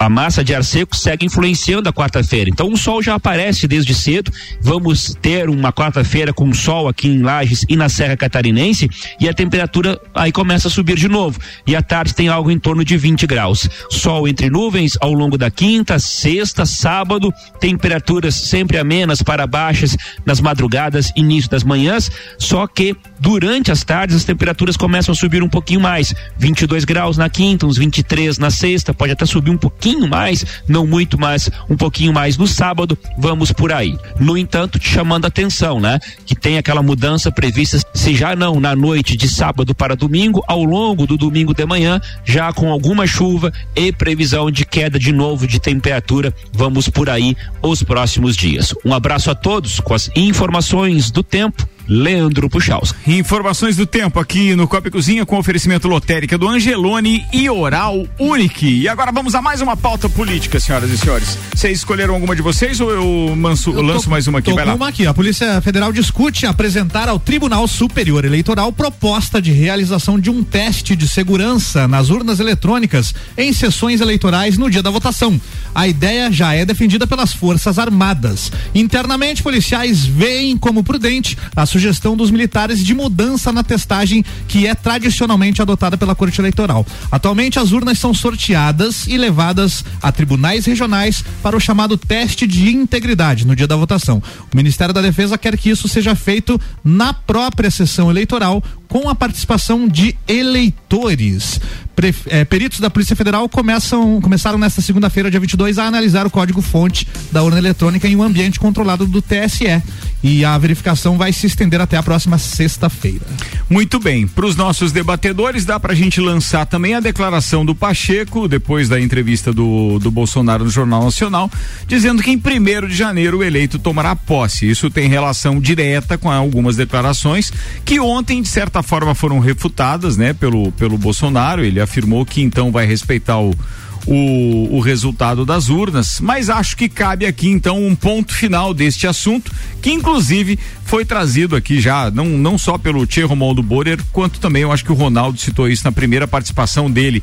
a massa de ar seco segue influenciando a quarta-feira. Então o sol já aparece desde cedo. Vamos ter uma quarta-feira com sol aqui em Lages e na Serra Catarinense e a temperatura aí começa a subir de novo. E à tarde tem algo em torno de 20 graus. Sol entre nuvens ao longo da quinta, sexta, sábado, temperaturas sempre amenas para baixas nas madrugadas, início das manhãs, só que durante as tardes as temperaturas começam a subir um pouquinho mais. 22 graus na quinta, uns 23 na sexta, pode até subir um pouquinho pouquinho mais, não muito mais, um pouquinho mais no sábado, vamos por aí. No entanto, te chamando a atenção, né? Que tem aquela mudança prevista, se já não na noite de sábado para domingo, ao longo do domingo de manhã, já com alguma chuva e previsão de queda de novo de temperatura, vamos por aí os próximos dias. Um abraço a todos com as informações do tempo Leandro Puchaus. Informações do tempo aqui no Copa e Cozinha com oferecimento lotérica do Angelone e Oral Unique. E agora vamos a mais uma pauta política, senhoras e senhores. Vocês escolheram alguma de vocês ou eu, manso, eu lanço mais uma aqui? Tô Vai lá. uma aqui. A Polícia Federal discute apresentar ao Tribunal Superior Eleitoral proposta de realização de um teste de segurança nas urnas eletrônicas em sessões eleitorais no dia da votação. A ideia já é defendida pelas Forças Armadas. Internamente, policiais veem como prudente a sugestão dos militares de mudança na testagem que é tradicionalmente adotada pela Corte Eleitoral. Atualmente as urnas são sorteadas e levadas a tribunais regionais para o chamado teste de integridade no dia da votação. O Ministério da Defesa quer que isso seja feito na própria sessão eleitoral com a participação de eleitores. É, peritos da Polícia Federal começam, começaram nesta segunda-feira, dia 22, a analisar o código-fonte da urna eletrônica em um ambiente controlado do TSE. E a verificação vai se estender até a próxima sexta-feira. Muito bem. Para os nossos debatedores, dá para a gente lançar também a declaração do Pacheco, depois da entrevista do, do Bolsonaro no Jornal Nacional, dizendo que em 1 de janeiro o eleito tomará posse. Isso tem relação direta com algumas declarações que ontem, de certa forma, foram refutadas né, pelo, pelo Bolsonaro. Ele afirmou que então vai respeitar o o, o resultado das urnas, mas acho que cabe aqui então um ponto final deste assunto, que inclusive foi trazido aqui já, não, não só pelo Tchê Romualdo Borer, quanto também eu acho que o Ronaldo citou isso na primeira participação dele.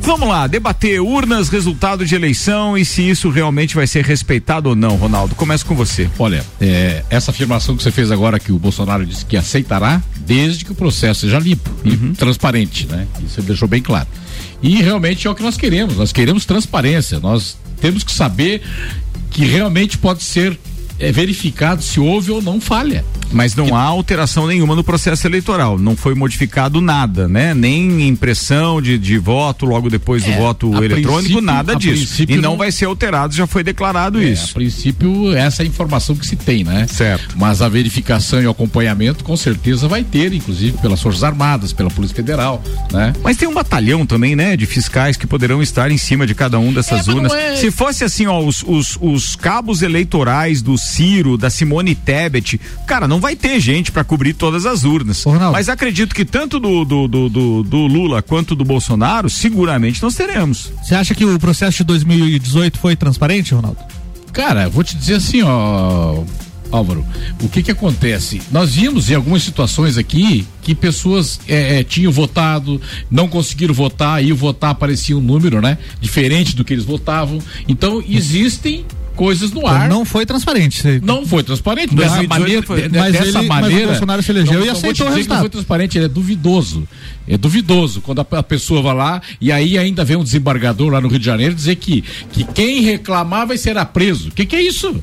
Vamos lá, debater urnas, resultado de eleição e se isso realmente vai ser respeitado ou não, Ronaldo. Começo com você. Olha, é, essa afirmação que você fez agora que o Bolsonaro disse que aceitará, desde que o processo seja limpo Uhum. e transparente, né? Isso ele deixou bem claro. E realmente é o que nós queremos. Nós queremos transparência. Nós temos que saber que realmente pode ser é, verificado se houve ou não falha. Mas não há alteração nenhuma no processo eleitoral. Não foi modificado nada, né? Nem impressão de, de voto logo depois do É, voto a eletrônico, nada disso. E não, não- vai ser alterado, já foi declarado É, isso. A princípio, essa é a informação que se tem, né? Certo. Mas a verificação e o acompanhamento com certeza vai ter, inclusive pelas Forças Armadas, pela Polícia Federal, né? Mas tem um batalhão também, né? De fiscais que poderão estar em cima de cada um dessas É, urnas. é- Se fosse assim, ó, os, os, os cabos eleitorais do Ciro, da Simone Tebet, cara, não vai ter gente para cobrir todas as urnas. Mas acredito que tanto do, do, do, do- do Lula quanto do Bolsonaro, seguramente nós teremos. Você acha que o processo de 2018 foi transparente, Ronaldo? Cara, vou te dizer assim, ó, Álvaro, o que que acontece? Nós vimos em algumas situações aqui que pessoas é, é, tinham votado, não conseguiram votar, e o votar aparecia um número, né? Diferente do que eles votavam. Então, existem coisas no ar. Não foi transparente. Não foi transparente. Em Dessa 2018 maneira, foi. Mas dessa ele- mas o maneira. Bolsonaro se elegeu não, e não aceitou o resultado. Não foi transparente, ele é duvidoso. É duvidoso quando a, a pessoa vai lá e aí ainda vem um desembargador lá no Rio de Janeiro dizer que, que quem reclamar vai será preso. O que, que é isso?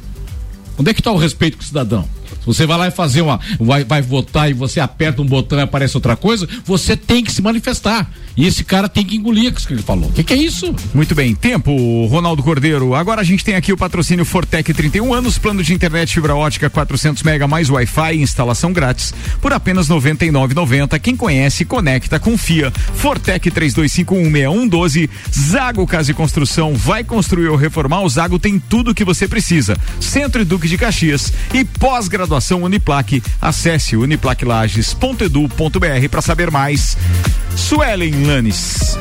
Onde é que está o respeito com o cidadão? Você vai lá e fazer uma. Vai, vai votar e você aperta um botão e aparece outra coisa, você tem que se manifestar. E esse cara tem que engolir o que ele falou. O que, que é isso? Muito bem, tempo, Ronaldo Cordeiro. Agora a gente tem aqui o patrocínio Fortec 31 anos, plano de internet fibra ótica 400 mega mais Wi-Fi, instalação grátis por apenas 99,90. Quem conhece, conecta, confia. Fortec 32516112. Zago Casa e Construção vai construir ou reformar. O Zago tem tudo o que você precisa. Centro e Duque de Caxias e pós-graduação Uniplaque. Acesse uniplaquelages.edu.br para saber mais. Suelen Lanes.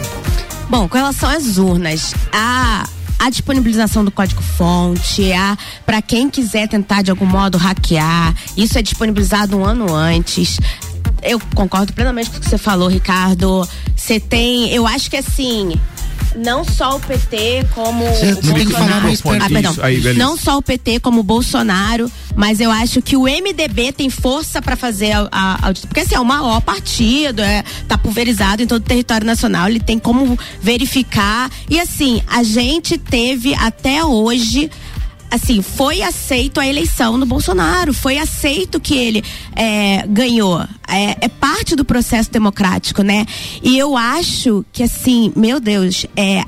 Bom, com relação às urnas, a a disponibilização do código-fonte, a para quem quiser tentar de algum modo hackear, isso é disponibilizado um ano antes. Eu concordo plenamente com o que você falou, Ricardo. Você tem, eu acho que assim, não só o PT como Você o falar Bolsonaro. Ah, perdão. Aí, não só o PT como o Bolsonaro, mas eu acho que o MDB tem força para fazer a, a auditoria. Porque assim, é o maior partido, é, tá pulverizado em todo o território nacional, ele tem como verificar. E assim, a gente teve até hoje assim, foi aceito a eleição do Bolsonaro, foi aceito que ele é, ganhou. É, é parte do processo democrático, né? E eu acho que, assim, meu Deus, é.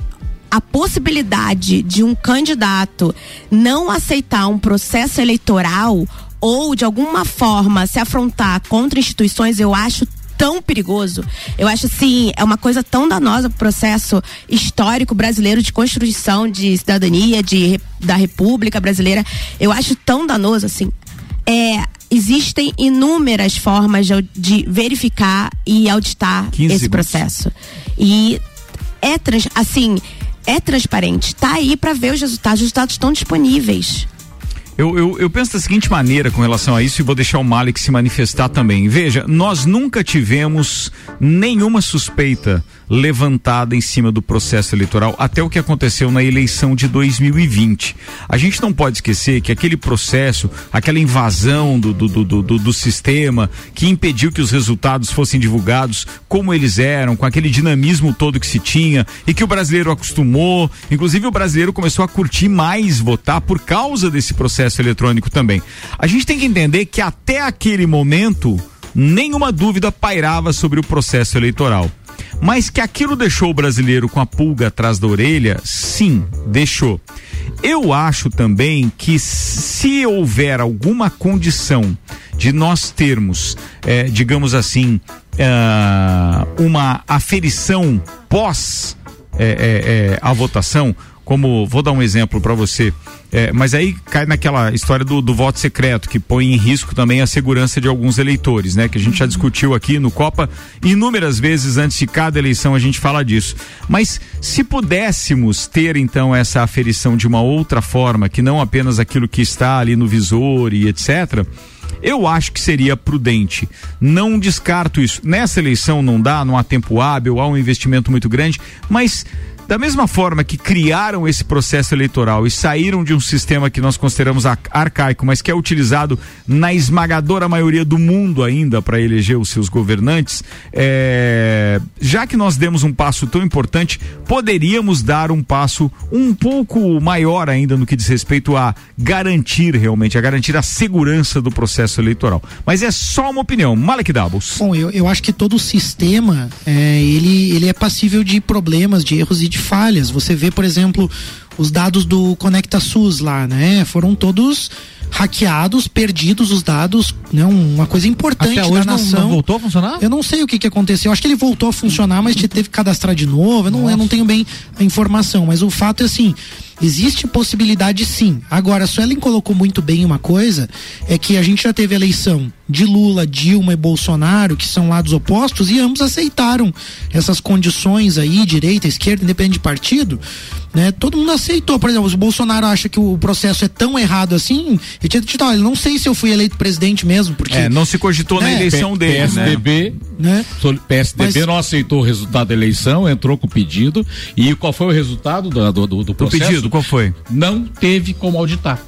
A possibilidade de um candidato não aceitar um processo eleitoral ou de alguma forma se afrontar contra instituições, eu acho tão perigoso. Eu acho assim, é uma coisa tão danosa pro processo histórico brasileiro de construção de cidadania, de da República Brasileira. Eu acho tão danoso assim. É, existem inúmeras formas de, de verificar e auditar 15 esse segundos. processo. E é trans, assim, é transparente. Tá aí para ver os resultados. Os resultados estão disponíveis. Eu, eu, eu penso da seguinte maneira com relação a isso e vou deixar o Malik se manifestar também. Veja, nós nunca tivemos nenhuma suspeita levantada em cima do processo eleitoral até o que aconteceu na eleição de 2020. A gente não pode esquecer que aquele processo, aquela invasão do, do, do, do, do sistema que impediu que os resultados fossem divulgados como eles eram, com aquele dinamismo todo que se tinha e que o brasileiro acostumou, inclusive o brasileiro começou a curtir mais votar por causa desse processo eletrônico também. A gente tem que entender que até aquele momento nenhuma dúvida pairava sobre o processo eleitoral. Mas que aquilo deixou o brasileiro com a pulga atrás da orelha, sim, deixou. Eu acho também que se houver alguma condição de nós termos, eh, digamos assim, ah, uma aferição pós eh, eh, a votação, como vou dar um exemplo para você, é, mas aí cai naquela história do, do voto secreto que põe em risco também a segurança de alguns eleitores, né? Que a gente já discutiu aqui no Copa inúmeras vezes antes de cada eleição a gente fala disso. Mas se pudéssemos ter então essa aferição de uma outra forma, que não apenas aquilo que está ali no visor e etc. Eu acho que seria prudente. Não descarto isso. Nessa eleição não dá, não há tempo hábil, há um investimento muito grande, mas da mesma forma que criaram esse processo eleitoral e saíram de um sistema que nós consideramos ar- arcaico, mas que é utilizado na esmagadora maioria do mundo ainda para eleger os seus governantes, é, já que nós demos um passo tão importante, poderíamos dar um passo um pouco maior ainda no que diz respeito a garantir realmente, a garantir a segurança do processo eleitoral. Mas é só uma opinião. Malek Doubles. Bom, eu, eu acho que todo o sistema é, ele, ele é passível de problemas, de erros e de falhas. Você vê, por exemplo, os dados do Conecta SUS lá, né? Foram todos hackeados, perdidos os dados, né? Um- Uma coisa importante Até hoje da não- nação. não voltou a funcionar? Eu não sei o que, que aconteceu. Eu acho que ele voltou a funcionar, mas teve que cadastrar de novo. Eu não, eu não tenho bem a informação, mas o fato é assim. Existe possibilidade sim. Agora, a Suelen colocou muito bem uma coisa, é que a gente já teve eleição de Lula, Dilma e Bolsonaro, que são lados opostos, e ambos aceitaram essas condições aí, direita, esquerda, independente de partido, né? Todo mundo aceitou. Por exemplo, se o Bolsonaro acha que o processo é tão errado assim, ele tinha dito, olha, não sei se eu fui eleito presidente mesmo, porque... É, não se cogitou na né? eleição dele, né? PSDB, Né? PSDB Mas- não aceitou o resultado da eleição, entrou com o pedido. E qual foi o resultado do, do, do, do processo? Pedido, qual foi? Não teve como auditar.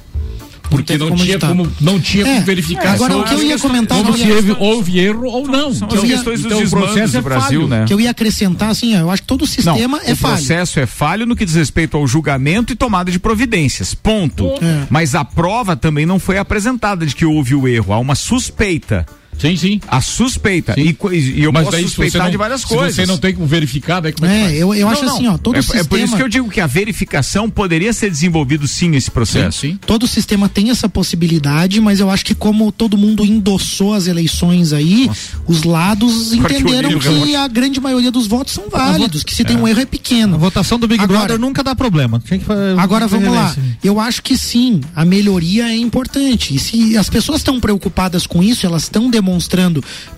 Porque teve não, como tinha como não tinha É, como verificar. agora, se o que eu ia comentar, como se houve, houve erro ou não. São Então, as questões dos então o desmandos processo do é Brasil, falho. né? que eu ia acrescentar assim, eu acho que todo o sistema não, é o falho. processo é falho no que diz respeito ao julgamento e tomada de providências. Ponto. É. Mas a prova também não foi apresentada de que houve o erro. Há uma suspeita. Sim, sim. A suspeita. E, co- e eu Mas posso daí, se suspeitar não- de várias se coisas. você não tem como verificar, daí como é que É, faz? eu, eu Não, acho não. assim, ó, todo é, o sistema. é por isso que eu digo que a verificação poderia ser desenvolvido sim nesse processo. Sim, sim. Todo o sistema tem essa possibilidade, mas eu acho que como todo mundo endossou as eleições aí, os lados Agora que entenderam o que relógio. a grande maioria dos votos são válidos, que se tem um erro é pequeno. A votação do Big Agora- Brother nunca dá problema. Que Agora vamos lá. Eu acho que sim, a melhoria é importante. E se as pessoas estão preocupadas com isso, elas estão demonstrando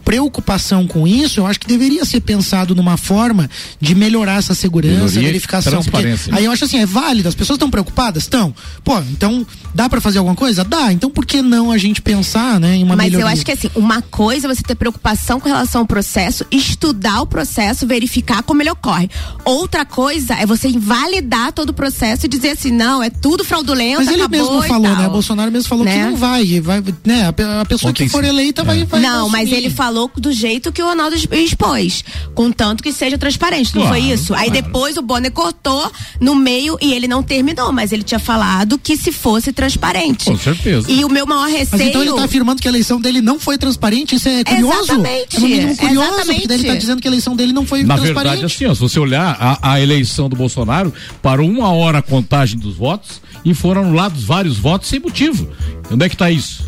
preocupação com isso, eu acho que deveria ser pensado numa forma de melhorar essa segurança, Melhoria e verificação. Porque transparência. aí eu acho assim, é válido, as pessoas estão preocupadas? Estão. Pô, então dá pra fazer alguma coisa? Dá. Então por que não a gente pensar, né, em uma Mas melhoria? eu acho que assim, uma coisa é você ter preocupação com relação ao processo, estudar o processo, verificar como ele ocorre. Outra coisa é você invalidar todo o processo e dizer assim, não, é tudo fraudulento, Mas ele mesmo falou, né? Bolsonaro mesmo falou que Né? não vai, vai, né? A, pe- a pessoa Ontem que for eleita vai, vai Não, mas ele falou do jeito que o Ronaldo expôs. Contanto que seja transparente, não Claro, foi isso? Aí depois o Bonner cortou no meio e ele não terminou, mas ele tinha falado que se fosse transparente. Com certeza. E o meu maior Mas receio. então ele tá afirmando que a eleição dele não foi transparente, isso é curioso? Exatamente. É no mínimo curioso, porque daí ele tá Exatamente. dizendo que a eleição dele não foi Na transparente. verdade, assim, ó, se você olhar a, a eleição do Bolsonaro, parou uma hora a contagem dos votos e foram anulados vários votos sem motivo. Onde é que está isso?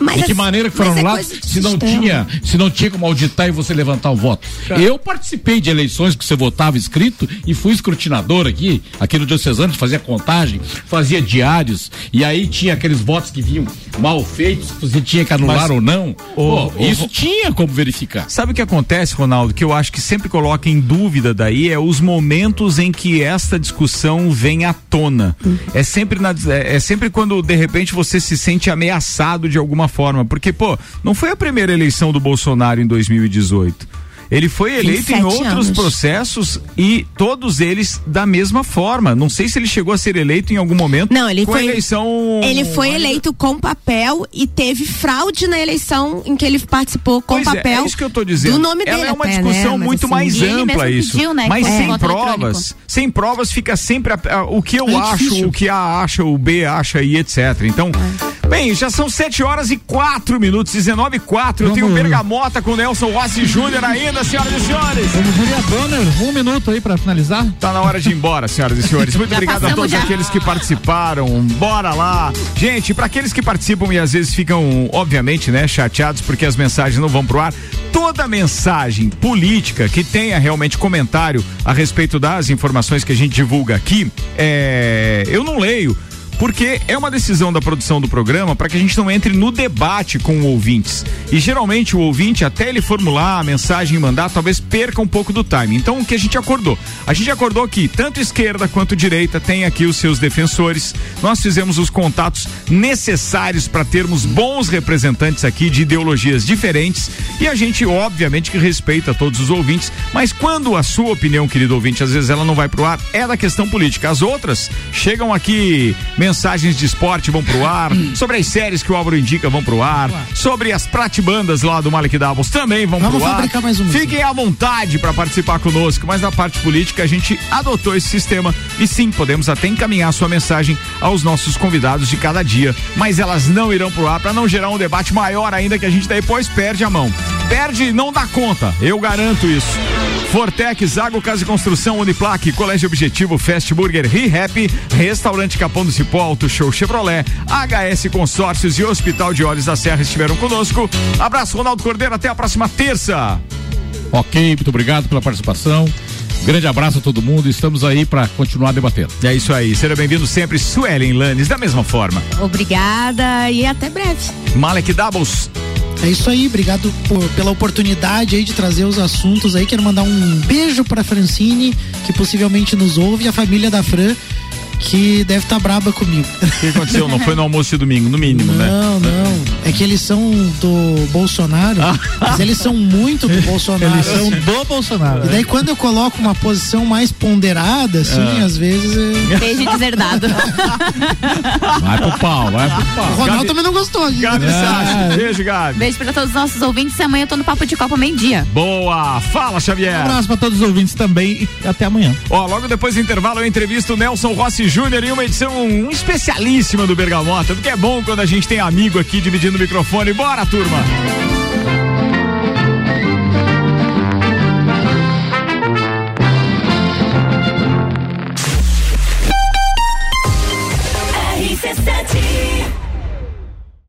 Mas de que é- maneira que foram é anulados de se não sistema. tinha, se não tinha como auditar e você levantar o voto? Eu participei de eleições que você votava escrito e fui escrutinador aqui, aqui no Diocesano, fazia contagem, fazia diários e aí tinha aqueles votos que vinham mal feitos, que você tinha que anular Mas- ou não. Isso tinha como verificar. Sabe o que acontece, Ronaldo? Que eu acho que sempre coloca em dúvida daí é os momentos em que esta discussão vem à tona. É sempre na, é, é sempre quando de repente você se sente ameaçado de alguma forma, porque pô, não foi a primeira eleição do Bolsonaro em 2018. Ele foi eleito em 27 outros anos. processos e todos eles da mesma forma. Não sei se ele chegou a ser eleito em algum momento. Não, ele foi. eleição. Ele foi eleito com papel e teve fraude na eleição em que ele participou com Pois é, papel. É, isso que eu tô dizendo. Do nome Ela dele é uma até, discussão né? Muito assim, mais ampla isso. pediu, né, Mas sem provas, sem provas fica sempre a- a- o que eu É acho, difícil. o que A acha, o B acha e etc. Então, bem, já são 7 horas e 4 minutos, 19 e 4. Eu tenho Bergamota com Nelson Rossi Júnior ainda, senhoras e senhores. Vamos ver a Bonner, um minuto aí pra finalizar. Tá na hora de ir embora, senhoras e senhores. Muito Já obrigado a todos já. aqueles que participaram. Bora lá. Gente, para aqueles que participam e às vezes ficam, obviamente, né, chateados porque as mensagens não vão pro ar, toda mensagem política que tenha realmente comentário a respeito das informações que a gente divulga aqui, é, eu não leio. Porque é uma decisão da produção do programa para que a gente não entre no debate com ouvintes. E geralmente o ouvinte, até ele formular a mensagem e mandar, talvez perca um pouco do time. Então o que a gente acordou? A gente acordou que tanto esquerda quanto direita tem aqui os seus defensores. Nós fizemos os contatos necessários para termos bons representantes aqui de ideologias diferentes e a gente, obviamente, que respeita todos os ouvintes, mas quando a sua opinião, querido ouvinte, às vezes ela não vai pro ar, é da questão política. As outras chegam aqui, mensagens de esporte vão pro ar, sobre as séries que o Álvaro indica vão pro ar, sobre as pratibandas lá do Malek Davos também vão Vamos pro ar. mais um. Fiquem à vontade para participar conosco, mas na parte política a gente adotou esse sistema e sim, podemos até encaminhar sua mensagem aos nossos convidados de cada dia, mas elas não irão pro ar para não gerar um debate maior ainda que a gente depois perde a mão. Perde e não dá conta, eu garanto isso. Fortec, Zago Casa e Construção, Uniplaque, Colégio Objetivo, Fast Burger, ReHap, Restaurante Capão do Cipó, Auto Show Chevrolet, HS Consórcios e Hospital de Olhos da Serra estiveram conosco. Abraço, Ronaldo Cordeiro, até a próxima terça. Ok, muito obrigado pela participação. Grande abraço a todo mundo. Estamos aí para continuar debatendo. É isso aí. Seja bem-vindo sempre, Suelen Lanes, da mesma forma. Obrigada e até breve. Malek Doubles. É isso aí, obrigado por- pela oportunidade aí de trazer os assuntos aí. Quero mandar um beijo pra Francine, que possivelmente nos ouve, e a família da Fran, que deve estar braba comigo. O que aconteceu? Não foi no almoço de domingo, no mínimo, né? Não, não. É que eles são do Bolsonaro, mas eles são muito do Bolsonaro. Eles são do Bolsonaro. E daí quando eu coloco uma posição mais ponderada, assim, Ah. às vezes. é- Beijo deserdado. Vai pro pau, vai pro pau. O Ronaldo também não gostou. gente. Gabi É. Sassi. Beijo, Gabi. Beijo para todos os nossos ouvintes. Amanhã eu tô no Papo de Copa meio-dia. Boa! Fala, Xavier. Um abraço para todos os ouvintes também e até amanhã. Ó, logo depois do intervalo eu entrevisto o Nelson Rossi Júnior em uma edição especialíssima do Bergamota, porque é bom quando a gente tem amigo aqui dividindo o microfone. Bora, turma!